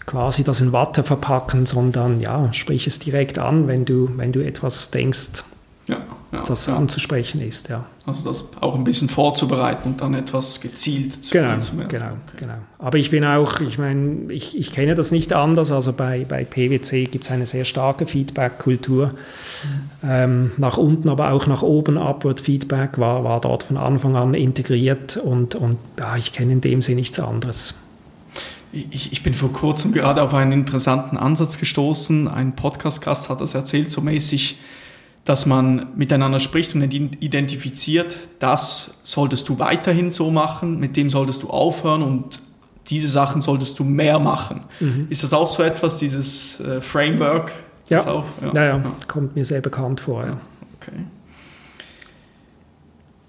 Speaker 2: quasi das in Watte verpacken, sondern ja, sprich es direkt an, wenn du, wenn du etwas denkst, ja, ja, das ja. anzusprechen ist. Ja.
Speaker 1: Also das auch ein bisschen vorzubereiten und dann etwas gezielt
Speaker 2: zu Genau, genau, okay. genau. Aber ich bin auch, ich meine, ich, ich kenne das nicht anders. Also bei, bei PwC gibt es eine sehr starke Feedback-Kultur. Mhm. Ähm, nach unten, aber auch nach oben, Upward Feedback war, war dort von Anfang an integriert und, und ja, ich kenne in dem Sinne nichts anderes.
Speaker 1: Ich, ich, bin vor kurzem gerade auf einen interessanten Ansatz gestoßen. Ein Podcast-Gast hat das erzählt, so mäßig, dass man miteinander spricht und identifiziert, das solltest du weiterhin so machen, mit dem solltest du aufhören und diese Sachen solltest du mehr machen. Mhm. Ist das auch so etwas, dieses äh, Framework?
Speaker 2: Ja.
Speaker 1: Auch,
Speaker 2: ja. Ja, ja. kommt mir sehr bekannt vor. Ja.
Speaker 1: Okay.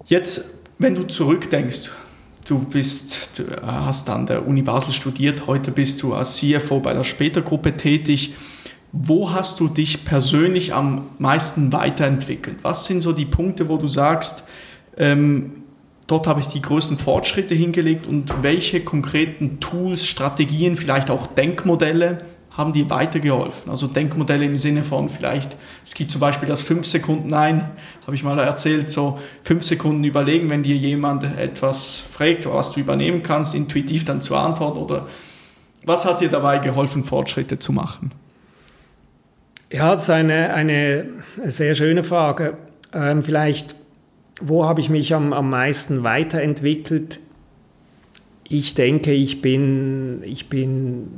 Speaker 1: Jetzt, wenn du zurückdenkst, du bist, du hast an der Uni Basel studiert, heute bist du als CFO bei der Später-Gruppe tätig. Wo hast du dich persönlich am meisten weiterentwickelt? Was sind so die Punkte, wo du sagst, ähm, dort habe ich die größten Fortschritte hingelegt und welche konkreten Tools, Strategien, vielleicht auch Denkmodelle haben dir weitergeholfen? Also Denkmodelle im Sinne von vielleicht, es gibt zum Beispiel das 5 Sekunden Nein, habe ich mal erzählt, so 5 Sekunden überlegen, wenn dir jemand etwas fragt, was du übernehmen kannst, intuitiv dann zu antworten oder was hat dir dabei geholfen, Fortschritte zu machen?
Speaker 2: Ja, das ist eine, eine sehr schöne Frage. Ähm, vielleicht, wo habe ich mich am, am meisten weiterentwickelt? Ich denke, ich bin, ich bin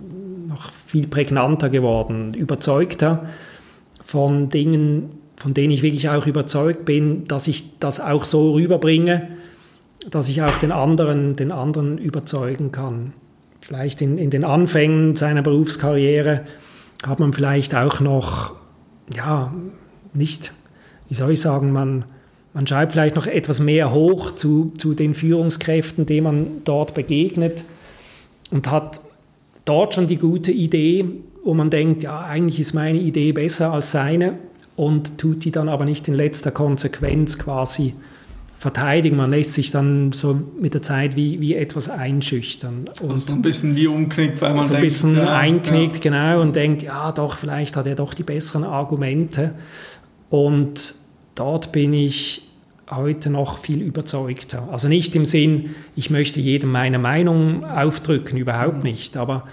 Speaker 2: noch viel prägnanter geworden, überzeugter von Dingen, von denen ich wirklich auch überzeugt bin, dass ich das auch so rüberbringe, dass ich auch den anderen, den anderen überzeugen kann. Vielleicht in, in den Anfängen seiner Berufskarriere hat man vielleicht auch noch, ja, nicht, wie soll ich sagen, man, man schreibt vielleicht noch etwas mehr hoch zu, zu den Führungskräften, denen man dort begegnet und hat dort schon die gute Idee, wo man denkt, ja, eigentlich ist meine Idee besser als seine und tut die dann aber nicht in letzter Konsequenz quasi verteidigen. Man lässt sich dann so mit der Zeit wie, wie etwas einschüchtern.
Speaker 1: Und also ein bisschen wie umknickt, weil man
Speaker 2: so
Speaker 1: ein
Speaker 2: denkt, bisschen ja, einknickt, ja. genau, und denkt, ja doch, vielleicht hat er doch die besseren Argumente. Und dort bin ich heute noch viel überzeugter. Also nicht im Sinn, ich möchte jedem meine Meinung aufdrücken, überhaupt mhm. nicht, aber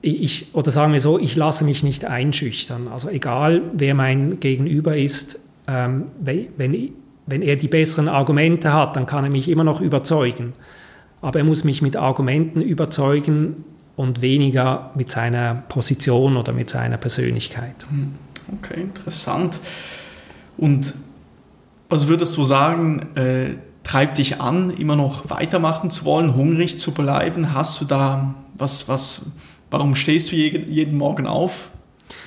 Speaker 2: ich, oder sagen wir so, ich lasse mich nicht einschüchtern. Also egal, wer mein Gegenüber ist, ähm, wenn, wenn er die besseren Argumente hat, dann kann er mich immer noch überzeugen. Aber er muss mich mit Argumenten überzeugen und weniger mit seiner Position oder mit seiner Persönlichkeit. Hm,
Speaker 1: okay, interessant. Und was würdest du sagen, äh, treibt dich an, immer noch weitermachen zu wollen, hungrig zu bleiben? Hast du da was, was, warum stehst du jeden, jeden Morgen auf?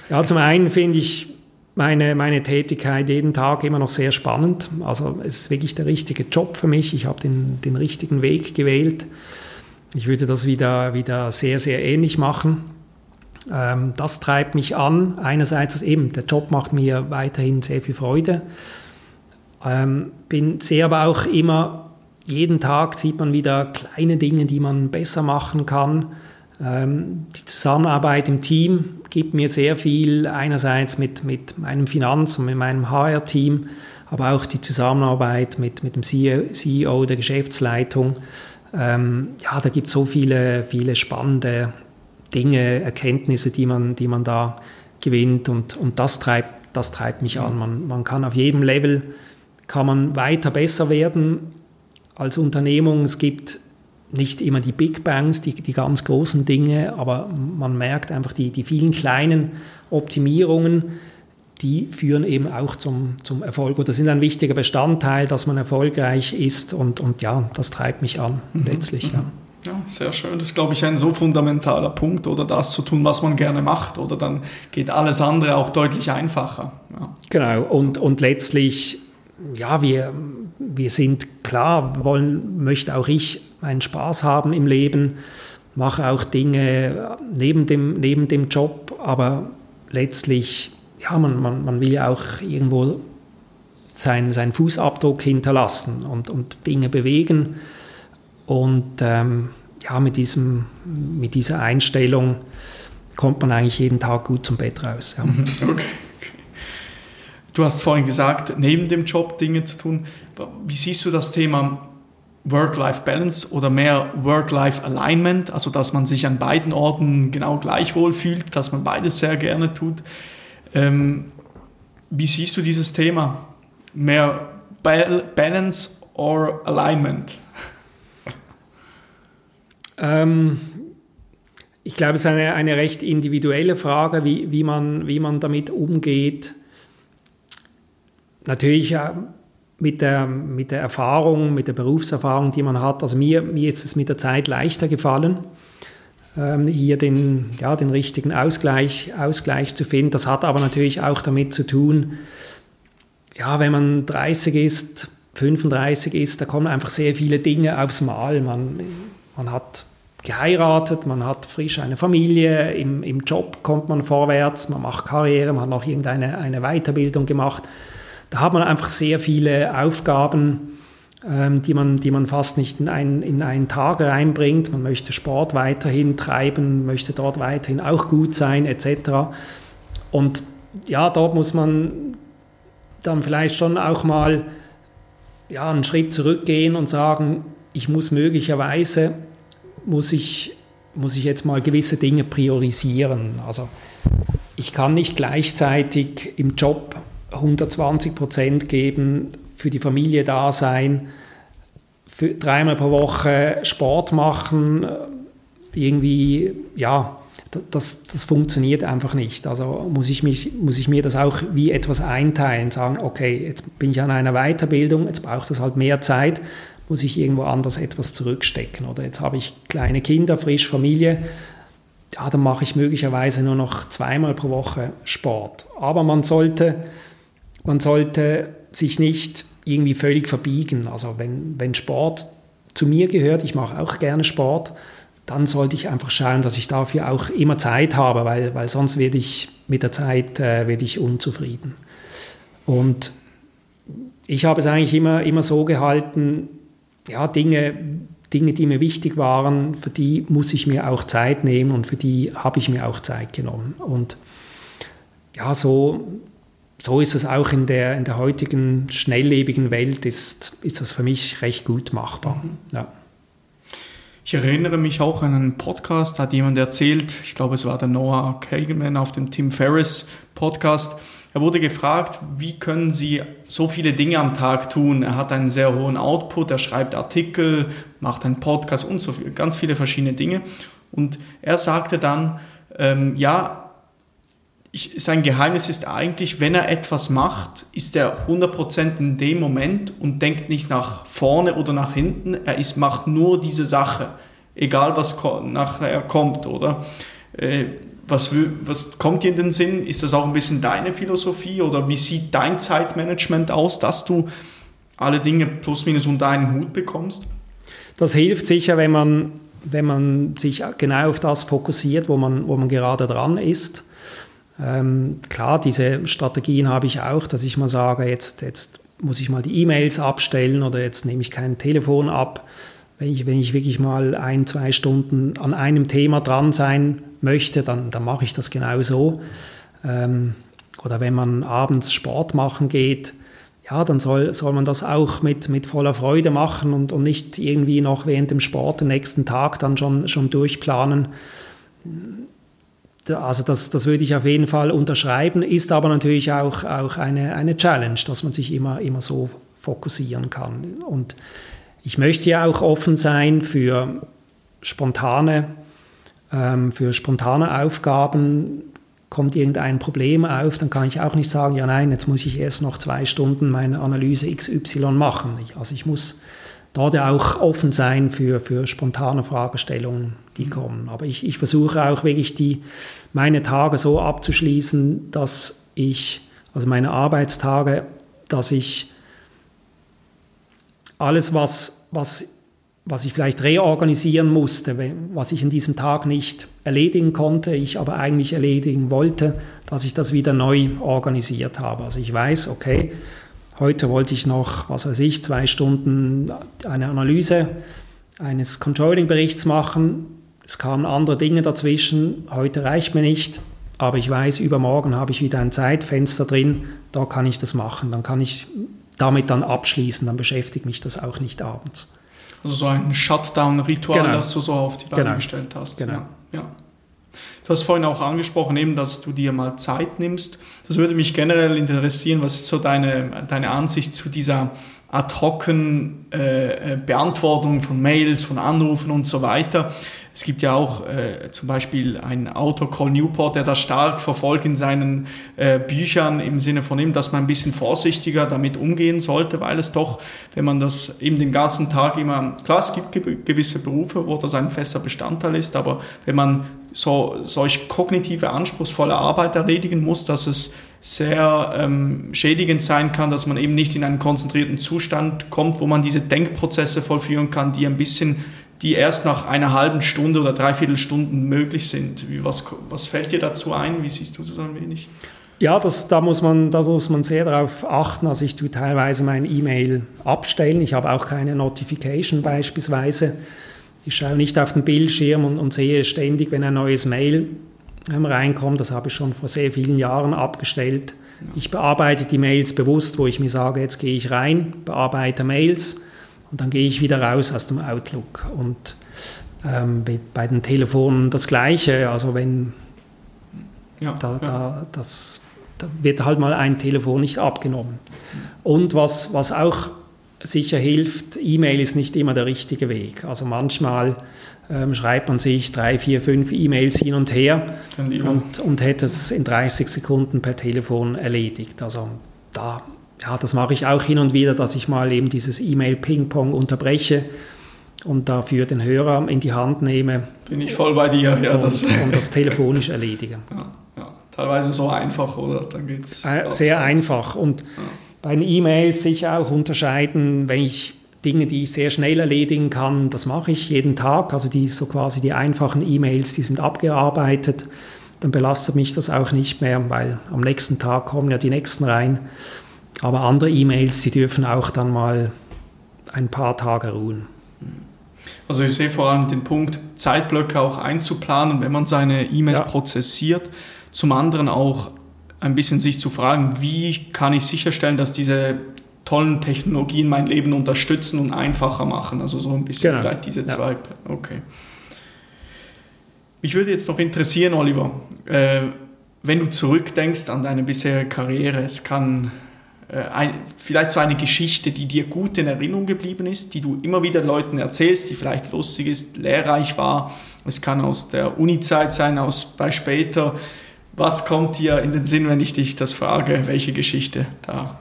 Speaker 2: Ja, zum einen finde ich meine, meine Tätigkeit jeden Tag immer noch sehr spannend. Also es ist wirklich der richtige Job für mich. Ich habe den, den richtigen Weg gewählt. Ich würde das wieder, wieder sehr, sehr ähnlich machen. Ähm, das treibt mich an. Einerseits, eben, der Job macht mir weiterhin sehr viel Freude. Ähm, bin, sehe aber auch immer, jeden Tag sieht man wieder kleine Dinge, die man besser machen kann. Ähm, die Zusammenarbeit im Team gibt mir sehr viel, einerseits mit, mit meinem Finanz- und mit meinem HR-Team, aber auch die Zusammenarbeit mit, mit dem CEO der Geschäftsleitung. Ähm, ja, da gibt es so viele, viele spannende Dinge, Erkenntnisse, die man, die man da gewinnt und, und das, treibt, das treibt mich an. Man, man kann auf jedem Level kann man weiter besser werden als Unternehmung. Es gibt nicht immer die Big Bangs, die, die ganz großen Dinge, aber man merkt einfach die, die vielen kleinen Optimierungen, die führen eben auch zum, zum Erfolg oder sind ein wichtiger Bestandteil, dass man erfolgreich ist und, und ja, das treibt mich an mhm. letztlich.
Speaker 1: Mhm. Ja. Ja, sehr schön. Das ist, glaube ich, ein so fundamentaler Punkt, oder das zu tun, was man gerne macht, oder dann geht alles andere auch deutlich einfacher.
Speaker 2: Ja. Genau, und, und letztlich, ja, wir, wir sind klar, wollen, möchte auch ich meinen Spaß haben im Leben, mache auch Dinge neben dem, neben dem Job, aber letztlich, ja, man, man, man will ja auch irgendwo sein, seinen Fußabdruck hinterlassen und, und Dinge bewegen. Und ähm, ja, mit, diesem, mit dieser Einstellung kommt man eigentlich jeden Tag gut zum Bett raus. Ja. Okay.
Speaker 1: Du hast vorhin gesagt, neben dem Job Dinge zu tun. Wie siehst du das Thema Work-Life-Balance oder mehr Work-Life-Alignment, also dass man sich an beiden Orten genau gleich wohl fühlt, dass man beides sehr gerne tut? Ähm, wie siehst du dieses Thema? Mehr Balance or Alignment?
Speaker 2: Ähm, ich glaube, es ist eine, eine recht individuelle Frage, wie, wie, man, wie man damit umgeht natürlich äh, mit der, mit der Erfahrung, mit der Berufserfahrung, die man hat, also mir, mir ist es mit der Zeit leichter gefallen, ähm, hier den, ja, den richtigen Ausgleich, Ausgleich zu finden. Das hat aber natürlich auch damit zu tun, ja, wenn man 30 ist, 35 ist, da kommen einfach sehr viele Dinge aufs Mal. Man, man hat geheiratet, man hat frisch eine Familie, im, im Job kommt man vorwärts, man macht Karriere, man hat noch irgendeine eine Weiterbildung gemacht. Da hat man einfach sehr viele Aufgaben, ähm, die, man, die man fast nicht in, ein, in einen Tag reinbringt. Man möchte Sport weiterhin treiben, möchte dort weiterhin auch gut sein, etc. Und ja, dort muss man dann vielleicht schon auch mal ja, einen Schritt zurückgehen und sagen, ich muss möglicherweise, muss ich, muss ich jetzt mal gewisse Dinge priorisieren. Also ich kann nicht gleichzeitig im Job 120 Prozent geben, für die Familie da sein, für dreimal pro Woche Sport machen, irgendwie, ja, das, das funktioniert einfach nicht. Also muss ich, mich, muss ich mir das auch wie etwas einteilen, sagen, okay, jetzt bin ich an einer Weiterbildung, jetzt braucht das halt mehr Zeit, muss ich irgendwo anders etwas zurückstecken. Oder jetzt habe ich kleine Kinder, frisch Familie, ja, dann mache ich möglicherweise nur noch zweimal pro Woche Sport. Aber man sollte, man sollte sich nicht irgendwie völlig verbiegen. Also wenn, wenn Sport zu mir gehört, ich mache auch gerne Sport, dann sollte ich einfach schauen, dass ich dafür auch immer Zeit habe, weil, weil sonst werde ich mit der Zeit äh, werde ich unzufrieden. Und ich habe es eigentlich immer, immer so gehalten, ja, Dinge, Dinge, die mir wichtig waren, für die muss ich mir auch Zeit nehmen und für die habe ich mir auch Zeit genommen. Und ja, so, so ist es auch in der, in der heutigen schnelllebigen Welt, ist, ist das für mich recht gut machbar. Mhm. Ja.
Speaker 1: Ich erinnere mich auch an einen Podcast, da hat jemand erzählt, ich glaube es war der Noah Kagan auf dem Tim Ferriss Podcast, er wurde gefragt, wie können Sie so viele Dinge am Tag tun? Er hat einen sehr hohen Output, er schreibt Artikel, macht einen Podcast und so viel, ganz viele verschiedene Dinge. Und er sagte dann, ähm, ja, ich, sein Geheimnis ist eigentlich, wenn er etwas macht, ist er 100% in dem Moment und denkt nicht nach vorne oder nach hinten. Er ist, macht nur diese Sache, egal was nachher kommt, oder? Äh, was, was kommt dir in den Sinn? Ist das auch ein bisschen deine Philosophie oder wie sieht dein Zeitmanagement aus, dass du alle Dinge plus minus unter einen Hut bekommst?
Speaker 2: Das hilft sicher, wenn man, wenn man sich genau auf das fokussiert, wo man, wo man gerade dran ist. Ähm, klar, diese Strategien habe ich auch, dass ich mal sage, jetzt, jetzt muss ich mal die E-Mails abstellen oder jetzt nehme ich kein Telefon ab. Wenn ich, wenn ich wirklich mal ein, zwei Stunden an einem Thema dran sein möchte, dann, dann mache ich das genau so. Ähm, oder wenn man abends Sport machen geht, ja, dann soll, soll man das auch mit, mit voller Freude machen und, und nicht irgendwie noch während dem Sport den nächsten Tag dann schon, schon durchplanen also das, das würde ich auf jeden Fall unterschreiben, ist aber natürlich auch, auch eine, eine Challenge, dass man sich immer, immer so fokussieren kann. Und ich möchte ja auch offen sein für spontane, ähm, für spontane Aufgaben. Kommt irgendein Problem auf, dann kann ich auch nicht sagen, ja nein, jetzt muss ich erst noch zwei Stunden meine Analyse XY machen. also ich muss dort auch offen sein für, für spontane Fragestellungen, die kommen. Aber ich, ich versuche auch wirklich die, meine Tage so abzuschließen, dass ich, also meine Arbeitstage, dass ich alles, was, was, was ich vielleicht reorganisieren musste, was ich in diesem Tag nicht erledigen konnte, ich aber eigentlich erledigen wollte, dass ich das wieder neu organisiert habe. Also ich weiß, okay, Heute wollte ich noch, was weiß ich, zwei Stunden eine Analyse eines Controlling-Berichts machen. Es kamen andere Dinge dazwischen. Heute reicht mir nicht, aber ich weiß, übermorgen habe ich wieder ein Zeitfenster drin. Da kann ich das machen. Dann kann ich damit dann abschließen. Dann beschäftigt mich das auch nicht abends.
Speaker 1: Also so ein Shutdown-Ritual, genau. das du so auf die Beine genau. gestellt hast.
Speaker 2: Genau. Ja. ja.
Speaker 1: Du hast vorhin auch angesprochen, eben, dass du dir mal Zeit nimmst. Das würde mich generell interessieren, was ist so deine, deine Ansicht zu dieser ad hocen äh, äh, Beantwortung von Mails, von Anrufen und so weiter. Es gibt ja auch äh, zum Beispiel einen Autor, Cole Newport, der das stark verfolgt in seinen äh, Büchern im Sinne von ihm, dass man ein bisschen vorsichtiger damit umgehen sollte, weil es doch, wenn man das eben den ganzen Tag immer, klar, es gibt gewisse Berufe, wo das ein fester Bestandteil ist, aber wenn man so, solch kognitive, anspruchsvolle Arbeit erledigen muss, dass es sehr ähm, schädigend sein kann, dass man eben nicht in einen konzentrierten Zustand kommt, wo man diese Denkprozesse vollführen kann, die ein bisschen, die erst nach einer halben Stunde oder dreiviertel Stunden möglich sind. Wie, was, was fällt dir dazu ein? Wie siehst du das ein wenig?
Speaker 2: Ja, das, da, muss man, da muss man sehr darauf achten. Also ich tue teilweise mein E-Mail abstellen. Ich habe auch keine Notification beispielsweise. Ich schaue nicht auf den Bildschirm und, und sehe ständig, wenn ein neues Mail ähm, reinkommt. Das habe ich schon vor sehr vielen Jahren abgestellt. Ich bearbeite die Mails bewusst, wo ich mir sage, jetzt gehe ich rein, bearbeite Mails und dann gehe ich wieder raus aus dem Outlook. Und ähm, bei den Telefonen das Gleiche. Also wenn ja, da, da, das, da wird halt mal ein Telefon nicht abgenommen. Und was, was auch sicher hilft, E-Mail ist nicht immer der richtige Weg. Also manchmal ähm, schreibt man sich drei, vier, fünf E-Mails hin und her und, und hätte es in 30 Sekunden per Telefon erledigt. Also da, ja, das mache ich auch hin und wieder, dass ich mal eben dieses E-Mail-Ping-Pong unterbreche und dafür den Hörer in die Hand nehme.
Speaker 1: Bin ich voll bei dir,
Speaker 2: ja. Und das, und das telefonisch erledige.
Speaker 1: Ja, ja. Teilweise so einfach, oder? Dann geht's.
Speaker 2: Äh, sehr einfach. Und ja. bei den E-Mails sicher auch unterscheiden, wenn ich Dinge, die ich sehr schnell erledigen kann, das mache ich jeden Tag. Also die so quasi die einfachen E-Mails, die sind abgearbeitet. Dann belastet mich das auch nicht mehr, weil am nächsten Tag kommen ja die nächsten rein. Aber andere E-Mails, die dürfen auch dann mal ein paar Tage ruhen.
Speaker 1: Also ich sehe vor allem den Punkt, Zeitblöcke auch einzuplanen, wenn man seine E-Mails ja. prozessiert. Zum anderen auch ein bisschen sich zu fragen, wie kann ich sicherstellen, dass diese tollen Technologien mein Leben unterstützen und einfacher machen. Also so ein bisschen genau. vielleicht diese zwei. Ja. Okay. Mich würde jetzt noch interessieren, Oliver, äh, wenn du zurückdenkst an deine bisherige Karriere, es kann ein, vielleicht so eine Geschichte, die dir gut in Erinnerung geblieben ist, die du immer wieder Leuten erzählst, die vielleicht lustig ist, lehrreich war. Es kann aus der Uni-Zeit sein, aus bei später. Was kommt dir in den Sinn, wenn ich dich das frage, welche Geschichte da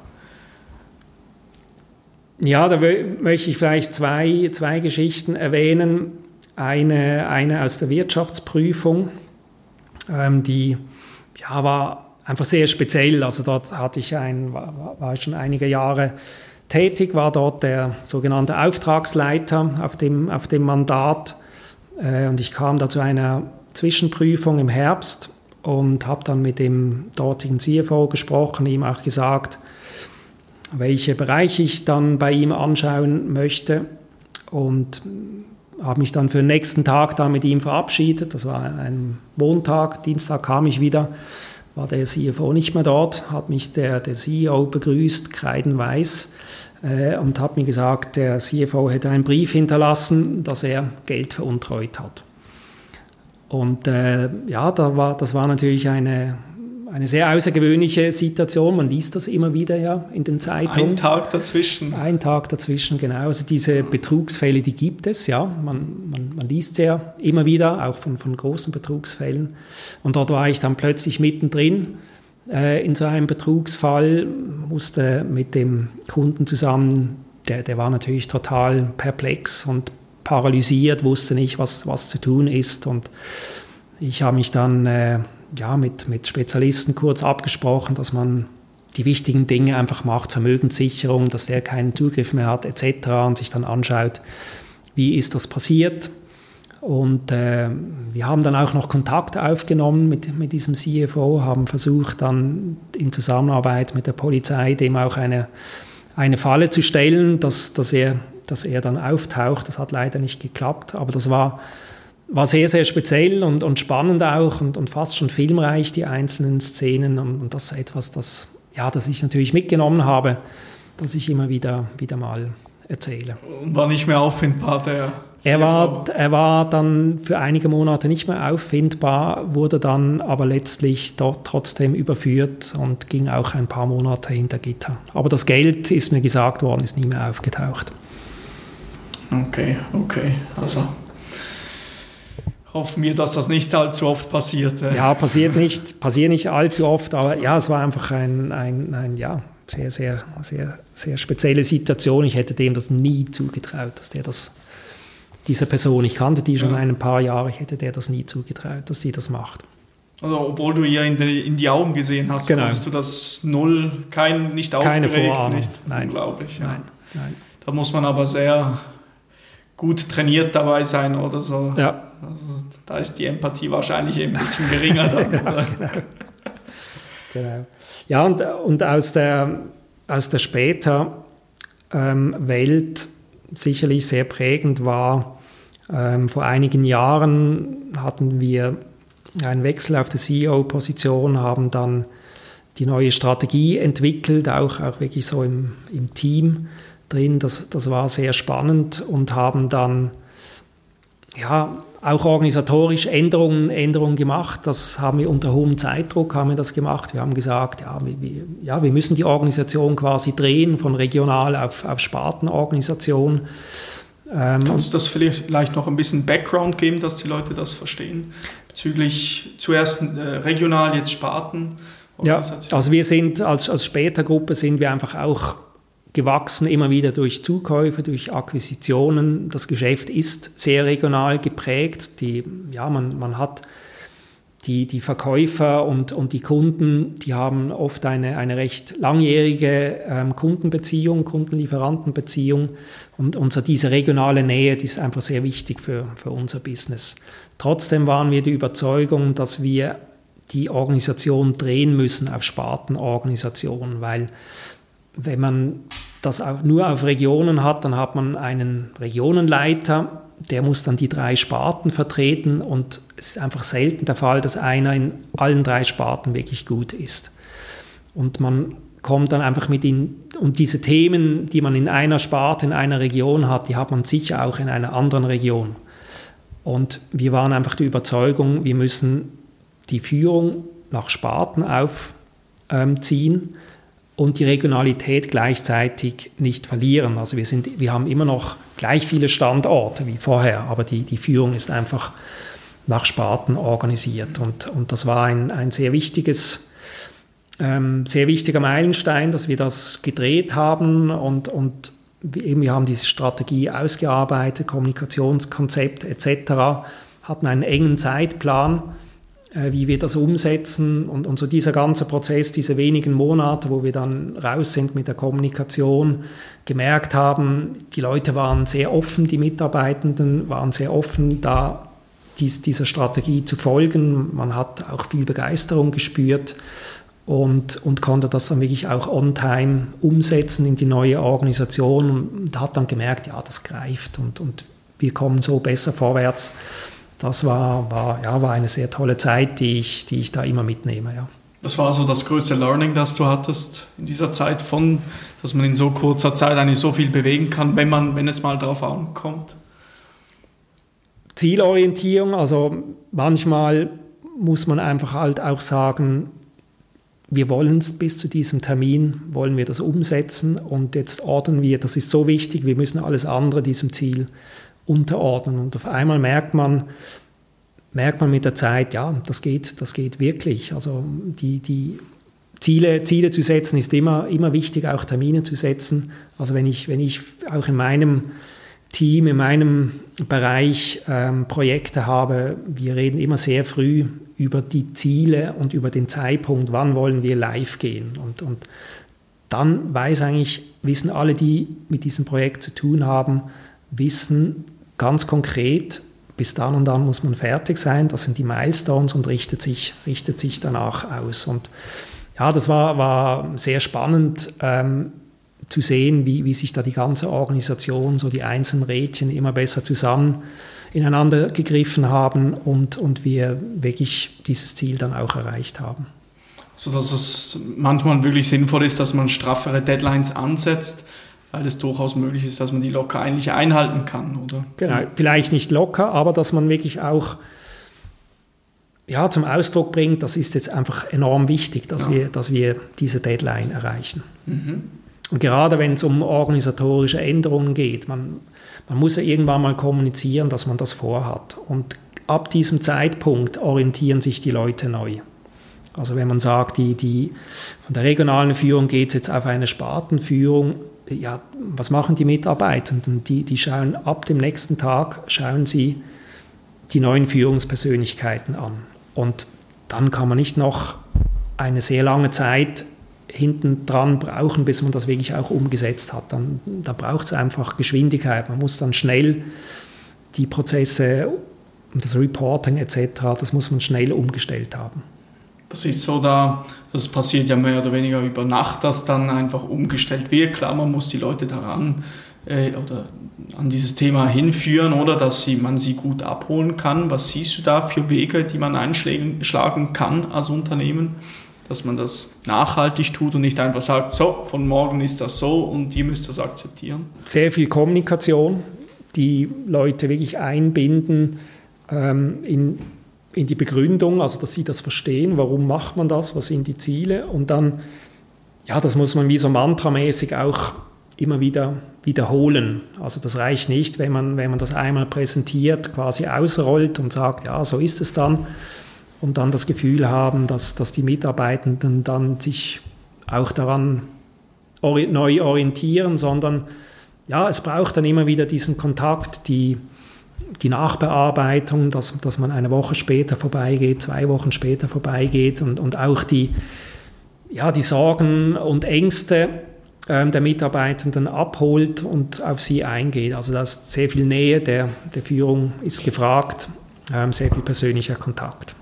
Speaker 2: ja, da möchte ich vielleicht zwei, zwei Geschichten erwähnen. Eine, eine aus der Wirtschaftsprüfung, ähm, die ja, war einfach sehr speziell. Also dort hatte ich ein, war, war schon einige Jahre tätig, war dort der sogenannte Auftragsleiter auf dem, auf dem Mandat. Äh, und ich kam da zu einer Zwischenprüfung im Herbst und habe dann mit dem dortigen CFO gesprochen, ihm auch gesagt, welche Bereiche ich dann bei ihm anschauen möchte und habe mich dann für den nächsten Tag dann mit ihm verabschiedet. Das war ein Montag, Dienstag kam ich wieder, war der CFO nicht mehr dort, hat mich der, der CEO begrüßt, kreidenweiß, äh, und hat mir gesagt, der CFO hätte einen Brief hinterlassen, dass er Geld veruntreut hat. Und äh, ja, da war, das war natürlich eine, eine sehr außergewöhnliche Situation. Man liest das immer wieder ja in den Zeitungen.
Speaker 1: Ein Tag dazwischen.
Speaker 2: Ein Tag dazwischen, genau. Also diese Betrugsfälle, die gibt es, ja. Man, man, man liest ja immer wieder, auch von, von großen Betrugsfällen. Und dort war ich dann plötzlich mittendrin äh, in so einem Betrugsfall, musste mit dem Kunden zusammen, der, der war natürlich total perplex und paralysiert, wusste nicht, was, was zu tun ist. Und ich habe mich dann... Äh, ja, mit, mit Spezialisten kurz abgesprochen, dass man die wichtigen Dinge einfach macht, Vermögenssicherung, dass der keinen Zugriff mehr hat etc. und sich dann anschaut, wie ist das passiert. Und äh, wir haben dann auch noch Kontakt aufgenommen mit, mit diesem CFO, haben versucht dann in Zusammenarbeit mit der Polizei dem auch eine, eine Falle zu stellen, dass, dass, er, dass er dann auftaucht. Das hat leider nicht geklappt, aber das war war sehr, sehr speziell und, und spannend auch und, und fast schon filmreich, die einzelnen Szenen. Und, und das ist etwas, das, ja, das ich natürlich mitgenommen habe, das ich immer wieder, wieder mal erzähle.
Speaker 1: Und war nicht mehr auffindbar, der
Speaker 2: er war, er war dann für einige Monate nicht mehr auffindbar, wurde dann aber letztlich dort trotzdem überführt und ging auch ein paar Monate hinter Gitter. Aber das Geld, ist mir gesagt worden, ist nie mehr aufgetaucht.
Speaker 1: Okay, okay. Also hoffen wir, dass das nicht allzu oft passiert.
Speaker 2: Ja, passiert nicht, passiert nicht allzu oft, aber ja, es war einfach ein, ein, ein ja, sehr, sehr, sehr, sehr spezielle Situation. Ich hätte dem das nie zugetraut, dass der das, dieser Person, ich kannte die schon ja. ein paar Jahre, ich hätte der das nie zugetraut, dass sie das macht.
Speaker 1: Also obwohl du ihr in die, in die Augen gesehen hast, genau. konntest du das null, kein, nicht
Speaker 2: Keine aufgeregt, Vorahnung. nicht?
Speaker 1: Nein. Unglaublich,
Speaker 2: ja. Nein, nein.
Speaker 1: Da muss man aber sehr gut trainiert dabei sein oder so.
Speaker 2: Ja.
Speaker 1: Also da ist die Empathie wahrscheinlich ein bisschen geringer. Dann, ja, genau.
Speaker 2: genau. Ja, und, und aus der, aus der später ähm, Welt sicherlich sehr prägend war, ähm, vor einigen Jahren hatten wir einen Wechsel auf der CEO-Position, haben dann die neue Strategie entwickelt, auch, auch wirklich so im, im Team drin. Das, das war sehr spannend und haben dann ja, auch organisatorisch Änderungen, Änderungen gemacht. Das haben wir unter hohem Zeitdruck haben wir das gemacht. Wir haben gesagt, ja, wir, ja, wir müssen die Organisation quasi drehen von regional auf, auf Spartenorganisation.
Speaker 1: Ähm, Kannst du das vielleicht noch ein bisschen Background geben, dass die Leute das verstehen? Bezüglich zuerst äh, regional, jetzt Sparten.
Speaker 2: Ja, also wir sind als, als Später-Gruppe sind wir einfach auch gewachsen, immer wieder durch Zukäufe, durch Akquisitionen. Das Geschäft ist sehr regional geprägt. Die, ja, man, man hat die, die Verkäufer und, und die Kunden, die haben oft eine, eine recht langjährige ähm, Kundenbeziehung, Kundenlieferantenbeziehung. Und unser, diese regionale Nähe, die ist einfach sehr wichtig für, für unser Business. Trotzdem waren wir die Überzeugung, dass wir die Organisation drehen müssen auf Spartenorganisationen, weil wenn man das nur auf Regionen hat, dann hat man einen Regionenleiter, der muss dann die drei Sparten vertreten und es ist einfach selten der Fall, dass einer in allen drei Sparten wirklich gut ist. Und man kommt dann einfach mit in, und diese Themen, die man in einer Sparte, in einer Region hat, die hat man sicher auch in einer anderen Region. Und wir waren einfach die Überzeugung, wir müssen die Führung nach Sparten aufziehen und die Regionalität gleichzeitig nicht verlieren. Also wir, sind, wir haben immer noch gleich viele Standorte wie vorher, aber die, die Führung ist einfach nach Sparten organisiert. Und, und das war ein, ein sehr wichtiges, ähm, sehr wichtiger Meilenstein, dass wir das gedreht haben und, und eben wir haben diese Strategie ausgearbeitet, Kommunikationskonzept etc., hatten einen engen Zeitplan wie wir das umsetzen und, und so dieser ganze Prozess, diese wenigen Monate, wo wir dann raus sind mit der Kommunikation, gemerkt haben, die Leute waren sehr offen, die Mitarbeitenden waren sehr offen, da dies, dieser Strategie zu folgen. Man hat auch viel Begeisterung gespürt und, und konnte das dann wirklich auch on-time umsetzen in die neue Organisation und hat dann gemerkt, ja, das greift und, und wir kommen so besser vorwärts das war, war, ja, war eine sehr tolle Zeit, die ich, die ich da immer mitnehme. Ja.
Speaker 1: Was war so das größte Learning, das du hattest in dieser Zeit von, dass man in so kurzer Zeit eigentlich so viel bewegen kann, wenn, man, wenn es mal darauf ankommt?
Speaker 2: Zielorientierung, also manchmal muss man einfach halt auch sagen, wir wollen es bis zu diesem Termin, wollen wir das umsetzen und jetzt ordnen wir, das ist so wichtig, wir müssen alles andere diesem Ziel unterordnen. Und auf einmal merkt man, merkt man mit der Zeit, ja, das geht, das geht wirklich. Also die, die Ziele, Ziele zu setzen ist immer, immer wichtig, auch Termine zu setzen. Also wenn ich, wenn ich auch in meinem Team, in meinem Bereich ähm, Projekte habe, wir reden immer sehr früh über die Ziele und über den Zeitpunkt, wann wollen wir live gehen. Und, und dann weiß eigentlich, wissen alle, die mit diesem Projekt zu tun haben, wissen, ganz konkret, bis dann und dann muss man fertig sein, das sind die Milestones und richtet sich, richtet sich danach aus. Und ja, das war, war sehr spannend ähm, zu sehen, wie, wie sich da die ganze Organisation, so die einzelnen Rädchen immer besser zusammen ineinander gegriffen haben und, und wir wirklich dieses Ziel dann auch erreicht haben.
Speaker 1: So dass es manchmal wirklich sinnvoll ist, dass man straffere Deadlines ansetzt, weil es durchaus möglich ist, dass man die locker eigentlich einhalten kann, oder?
Speaker 2: Genau, vielleicht nicht locker, aber dass man wirklich auch ja, zum Ausdruck bringt, das ist jetzt einfach enorm wichtig, dass, ja. wir, dass wir diese Deadline erreichen. Mhm. Und gerade wenn es um organisatorische Änderungen geht, man, man muss ja irgendwann mal kommunizieren, dass man das vorhat. Und ab diesem Zeitpunkt orientieren sich die Leute neu. Also wenn man sagt, die, die, von der regionalen Führung geht es jetzt auf eine Spartenführung, ja, was machen die Mitarbeitenden? Die, die schauen ab dem nächsten Tag, schauen sie die neuen Führungspersönlichkeiten an. Und dann kann man nicht noch eine sehr lange Zeit hinten dran brauchen, bis man das wirklich auch umgesetzt hat. Dann, da braucht es einfach Geschwindigkeit. Man muss dann schnell die Prozesse, das Reporting etc., das muss man schnell umgestellt haben.
Speaker 1: Das ist so da, das passiert ja mehr oder weniger über Nacht, dass dann einfach umgestellt wird. Klar, man muss die Leute daran äh, oder an dieses Thema hinführen oder dass sie, man sie gut abholen kann. Was siehst du da für Wege, die man einschlagen kann als Unternehmen? Dass man das nachhaltig tut und nicht einfach sagt, so, von morgen ist das so und ihr müsst das akzeptieren.
Speaker 2: Sehr viel Kommunikation, die Leute wirklich einbinden ähm, in in die Begründung, also dass sie das verstehen, warum macht man das, was sind die Ziele und dann, ja, das muss man wie so mantramäßig auch immer wieder wiederholen. Also das reicht nicht, wenn man, wenn man das einmal präsentiert, quasi ausrollt und sagt, ja, so ist es dann und dann das Gefühl haben, dass, dass die Mitarbeitenden dann sich auch daran neu orientieren, sondern ja, es braucht dann immer wieder diesen Kontakt, die die Nachbearbeitung, dass, dass man eine Woche später vorbeigeht, zwei Wochen später vorbeigeht und, und auch die, ja, die Sorgen und Ängste ähm, der Mitarbeitenden abholt und auf sie eingeht. Also da ist sehr viel Nähe der, der Führung ist gefragt, ähm, sehr viel persönlicher Kontakt.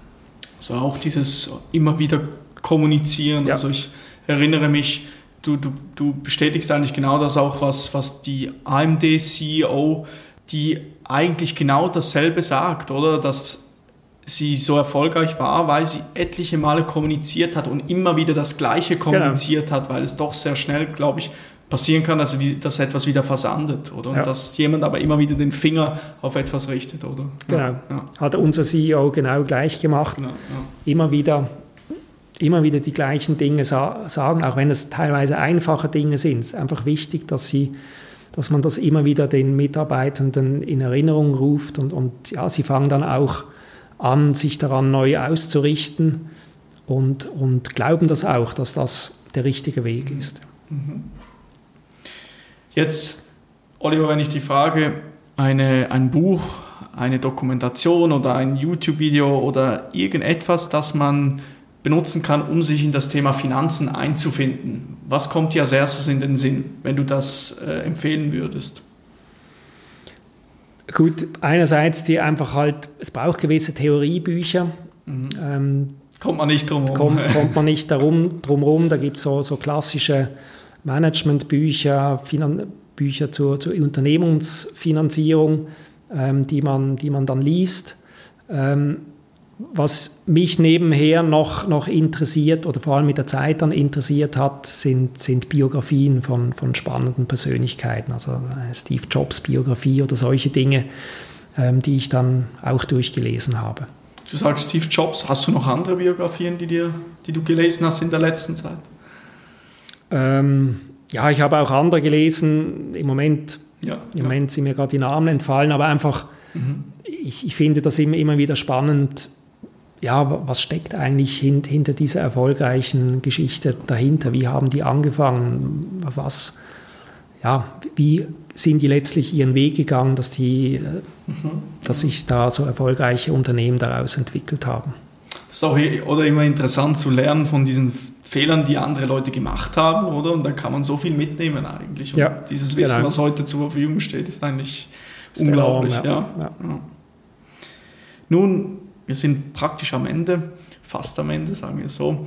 Speaker 1: Also auch dieses immer wieder kommunizieren. Ja. Also ich erinnere mich, du, du, du bestätigst eigentlich genau das auch, was, was die AMD-CEO die eigentlich genau dasselbe sagt, oder? Dass sie so erfolgreich war, weil sie etliche Male kommuniziert hat und immer wieder das Gleiche genau. kommuniziert genau. hat, weil es doch sehr schnell, glaube ich, passieren kann, dass, dass etwas wieder versandet, oder? Und ja. dass jemand aber immer wieder den Finger auf etwas richtet, oder?
Speaker 2: Genau. Ja. Hat unser CEO genau gleich gemacht. Genau, immer wieder immer wieder die gleichen Dinge sa sagen, auch wenn es teilweise einfache Dinge sind. Es ist einfach wichtig, dass sie dass man das immer wieder den Mitarbeitenden in Erinnerung ruft und, und ja, sie fangen dann auch an, sich daran neu auszurichten und, und glauben das auch, dass das der richtige Weg ist. Mhm.
Speaker 1: Jetzt, Oliver, wenn ich die Frage, eine, ein Buch, eine Dokumentation oder ein YouTube-Video oder irgendetwas, das man benutzen kann, um sich in das Thema Finanzen einzufinden. Was kommt dir als erstes in den Sinn, wenn du das äh, empfehlen würdest?
Speaker 2: Gut, einerseits die einfach halt, es braucht gewisse Theoriebücher. Mhm.
Speaker 1: Ähm, kommt man nicht drum herum.
Speaker 2: Kommt, kommt man nicht darum, drum rum. Da gibt es so, so klassische Managementbücher, Finan Bücher zur, zur Unternehmensfinanzierung, ähm, die, man, die man dann liest. Ähm, was mich nebenher noch, noch interessiert oder vor allem mit der Zeit dann interessiert hat, sind, sind Biografien von, von spannenden Persönlichkeiten, also Steve Jobs Biografie oder solche Dinge, ähm, die ich dann auch durchgelesen habe.
Speaker 1: Du sagst Steve Jobs, hast du noch andere Biografien, die, dir, die du gelesen hast in der letzten Zeit?
Speaker 2: Ähm, ja, ich habe auch andere gelesen. Im Moment, ja, im ja. Moment sind mir gerade die Namen entfallen, aber einfach, mhm. ich, ich finde das immer, immer wieder spannend, ja, was steckt eigentlich hint, hinter dieser erfolgreichen Geschichte dahinter? Wie haben die angefangen? Was, ja, wie sind die letztlich ihren Weg gegangen, dass, die, mhm. dass sich da so erfolgreiche Unternehmen daraus entwickelt haben?
Speaker 1: Das ist auch oder immer interessant zu lernen von diesen Fehlern, die andere Leute gemacht haben, oder? Und da kann man so viel mitnehmen eigentlich. Und ja, dieses Wissen, genau. was heute zur Verfügung steht, ist eigentlich ist unglaublich. Enorm, ja. Ja. Nun, wir sind praktisch am Ende, fast am Ende, sagen wir so.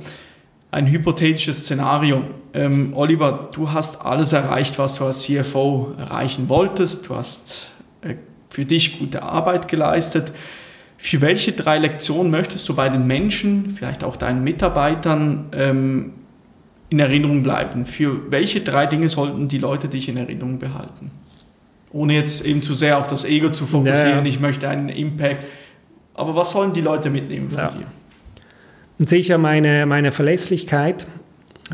Speaker 1: Ein hypothetisches Szenario. Ähm, Oliver, du hast alles erreicht, was du als CFO erreichen wolltest. Du hast äh, für dich gute Arbeit geleistet. Für welche drei Lektionen möchtest du bei den Menschen, vielleicht auch deinen Mitarbeitern, ähm, in Erinnerung bleiben? Für welche drei Dinge sollten die Leute dich in Erinnerung behalten? Ohne jetzt eben zu sehr auf das Ego zu fokussieren, ja. ich möchte einen Impact. Aber was sollen die Leute mitnehmen von ja. dir?
Speaker 2: Und sicher meine, meine Verlässlichkeit.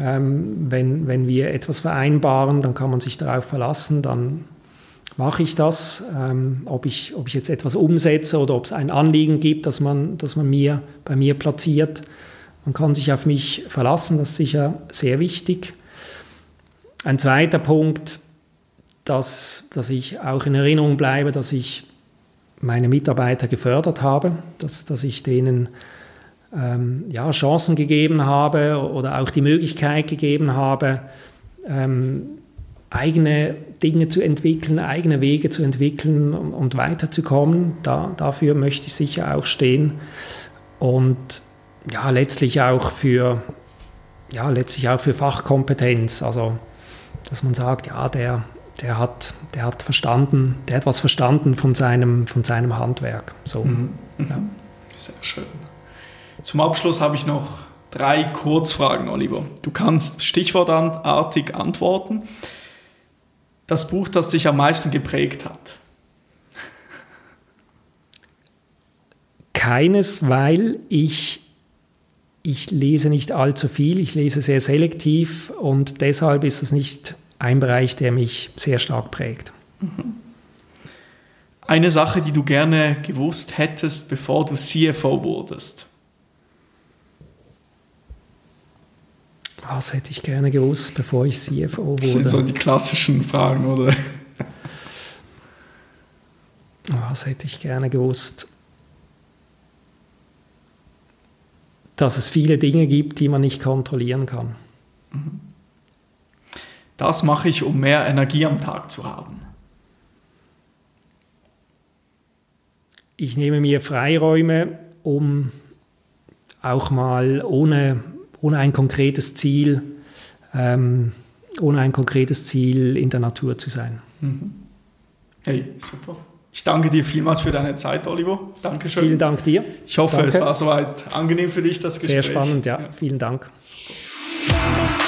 Speaker 2: Ähm, wenn, wenn wir etwas vereinbaren, dann kann man sich darauf verlassen, dann mache ich das, ähm, ob, ich, ob ich jetzt etwas umsetze oder ob es ein Anliegen gibt, das man, das man mir, bei mir platziert. Man kann sich auf mich verlassen, das ist sicher sehr wichtig. Ein zweiter Punkt, dass, dass ich auch in Erinnerung bleibe, dass ich meine Mitarbeiter gefördert habe, dass, dass ich denen ähm, ja, Chancen gegeben habe oder auch die Möglichkeit gegeben habe, ähm, eigene Dinge zu entwickeln, eigene Wege zu entwickeln und, und weiterzukommen. Da, dafür möchte ich sicher auch stehen. Und ja, letztlich auch für, ja, letztlich auch für Fachkompetenz. Also, dass man sagt, ja, der, der, hat, der hat verstanden, der hat was verstanden von seinem, von seinem Handwerk. So, mhm.
Speaker 1: ja. Sehr schön. Zum Abschluss habe ich noch drei Kurzfragen, Oliver. Du kannst stichwortartig antworten. Das Buch, das dich am meisten geprägt hat.
Speaker 2: Keines, weil ich, ich lese nicht allzu viel, ich lese sehr selektiv und deshalb ist es nicht ein Bereich, der mich sehr stark prägt.
Speaker 1: Eine Sache, die du gerne gewusst hättest, bevor du CFO wurdest.
Speaker 2: Was hätte ich gerne gewusst, bevor ich CFO wurde? Das
Speaker 1: sind so die klassischen Fragen, oder?
Speaker 2: Was hätte ich gerne gewusst? Dass es viele Dinge gibt, die man nicht kontrollieren kann.
Speaker 1: Das mache ich, um mehr Energie am Tag zu haben.
Speaker 2: Ich nehme mir Freiräume, um auch mal ohne ohne ein konkretes Ziel, ähm, ohne ein konkretes Ziel in der Natur zu sein. Mhm.
Speaker 1: Hey, super. Ich danke dir vielmals für deine Zeit, Oliver. Dankeschön.
Speaker 2: Vielen Dank dir.
Speaker 1: Ich hoffe, danke. es war soweit angenehm für dich, das
Speaker 2: Gespräch. Sehr spannend, ja. ja. Vielen Dank. Super.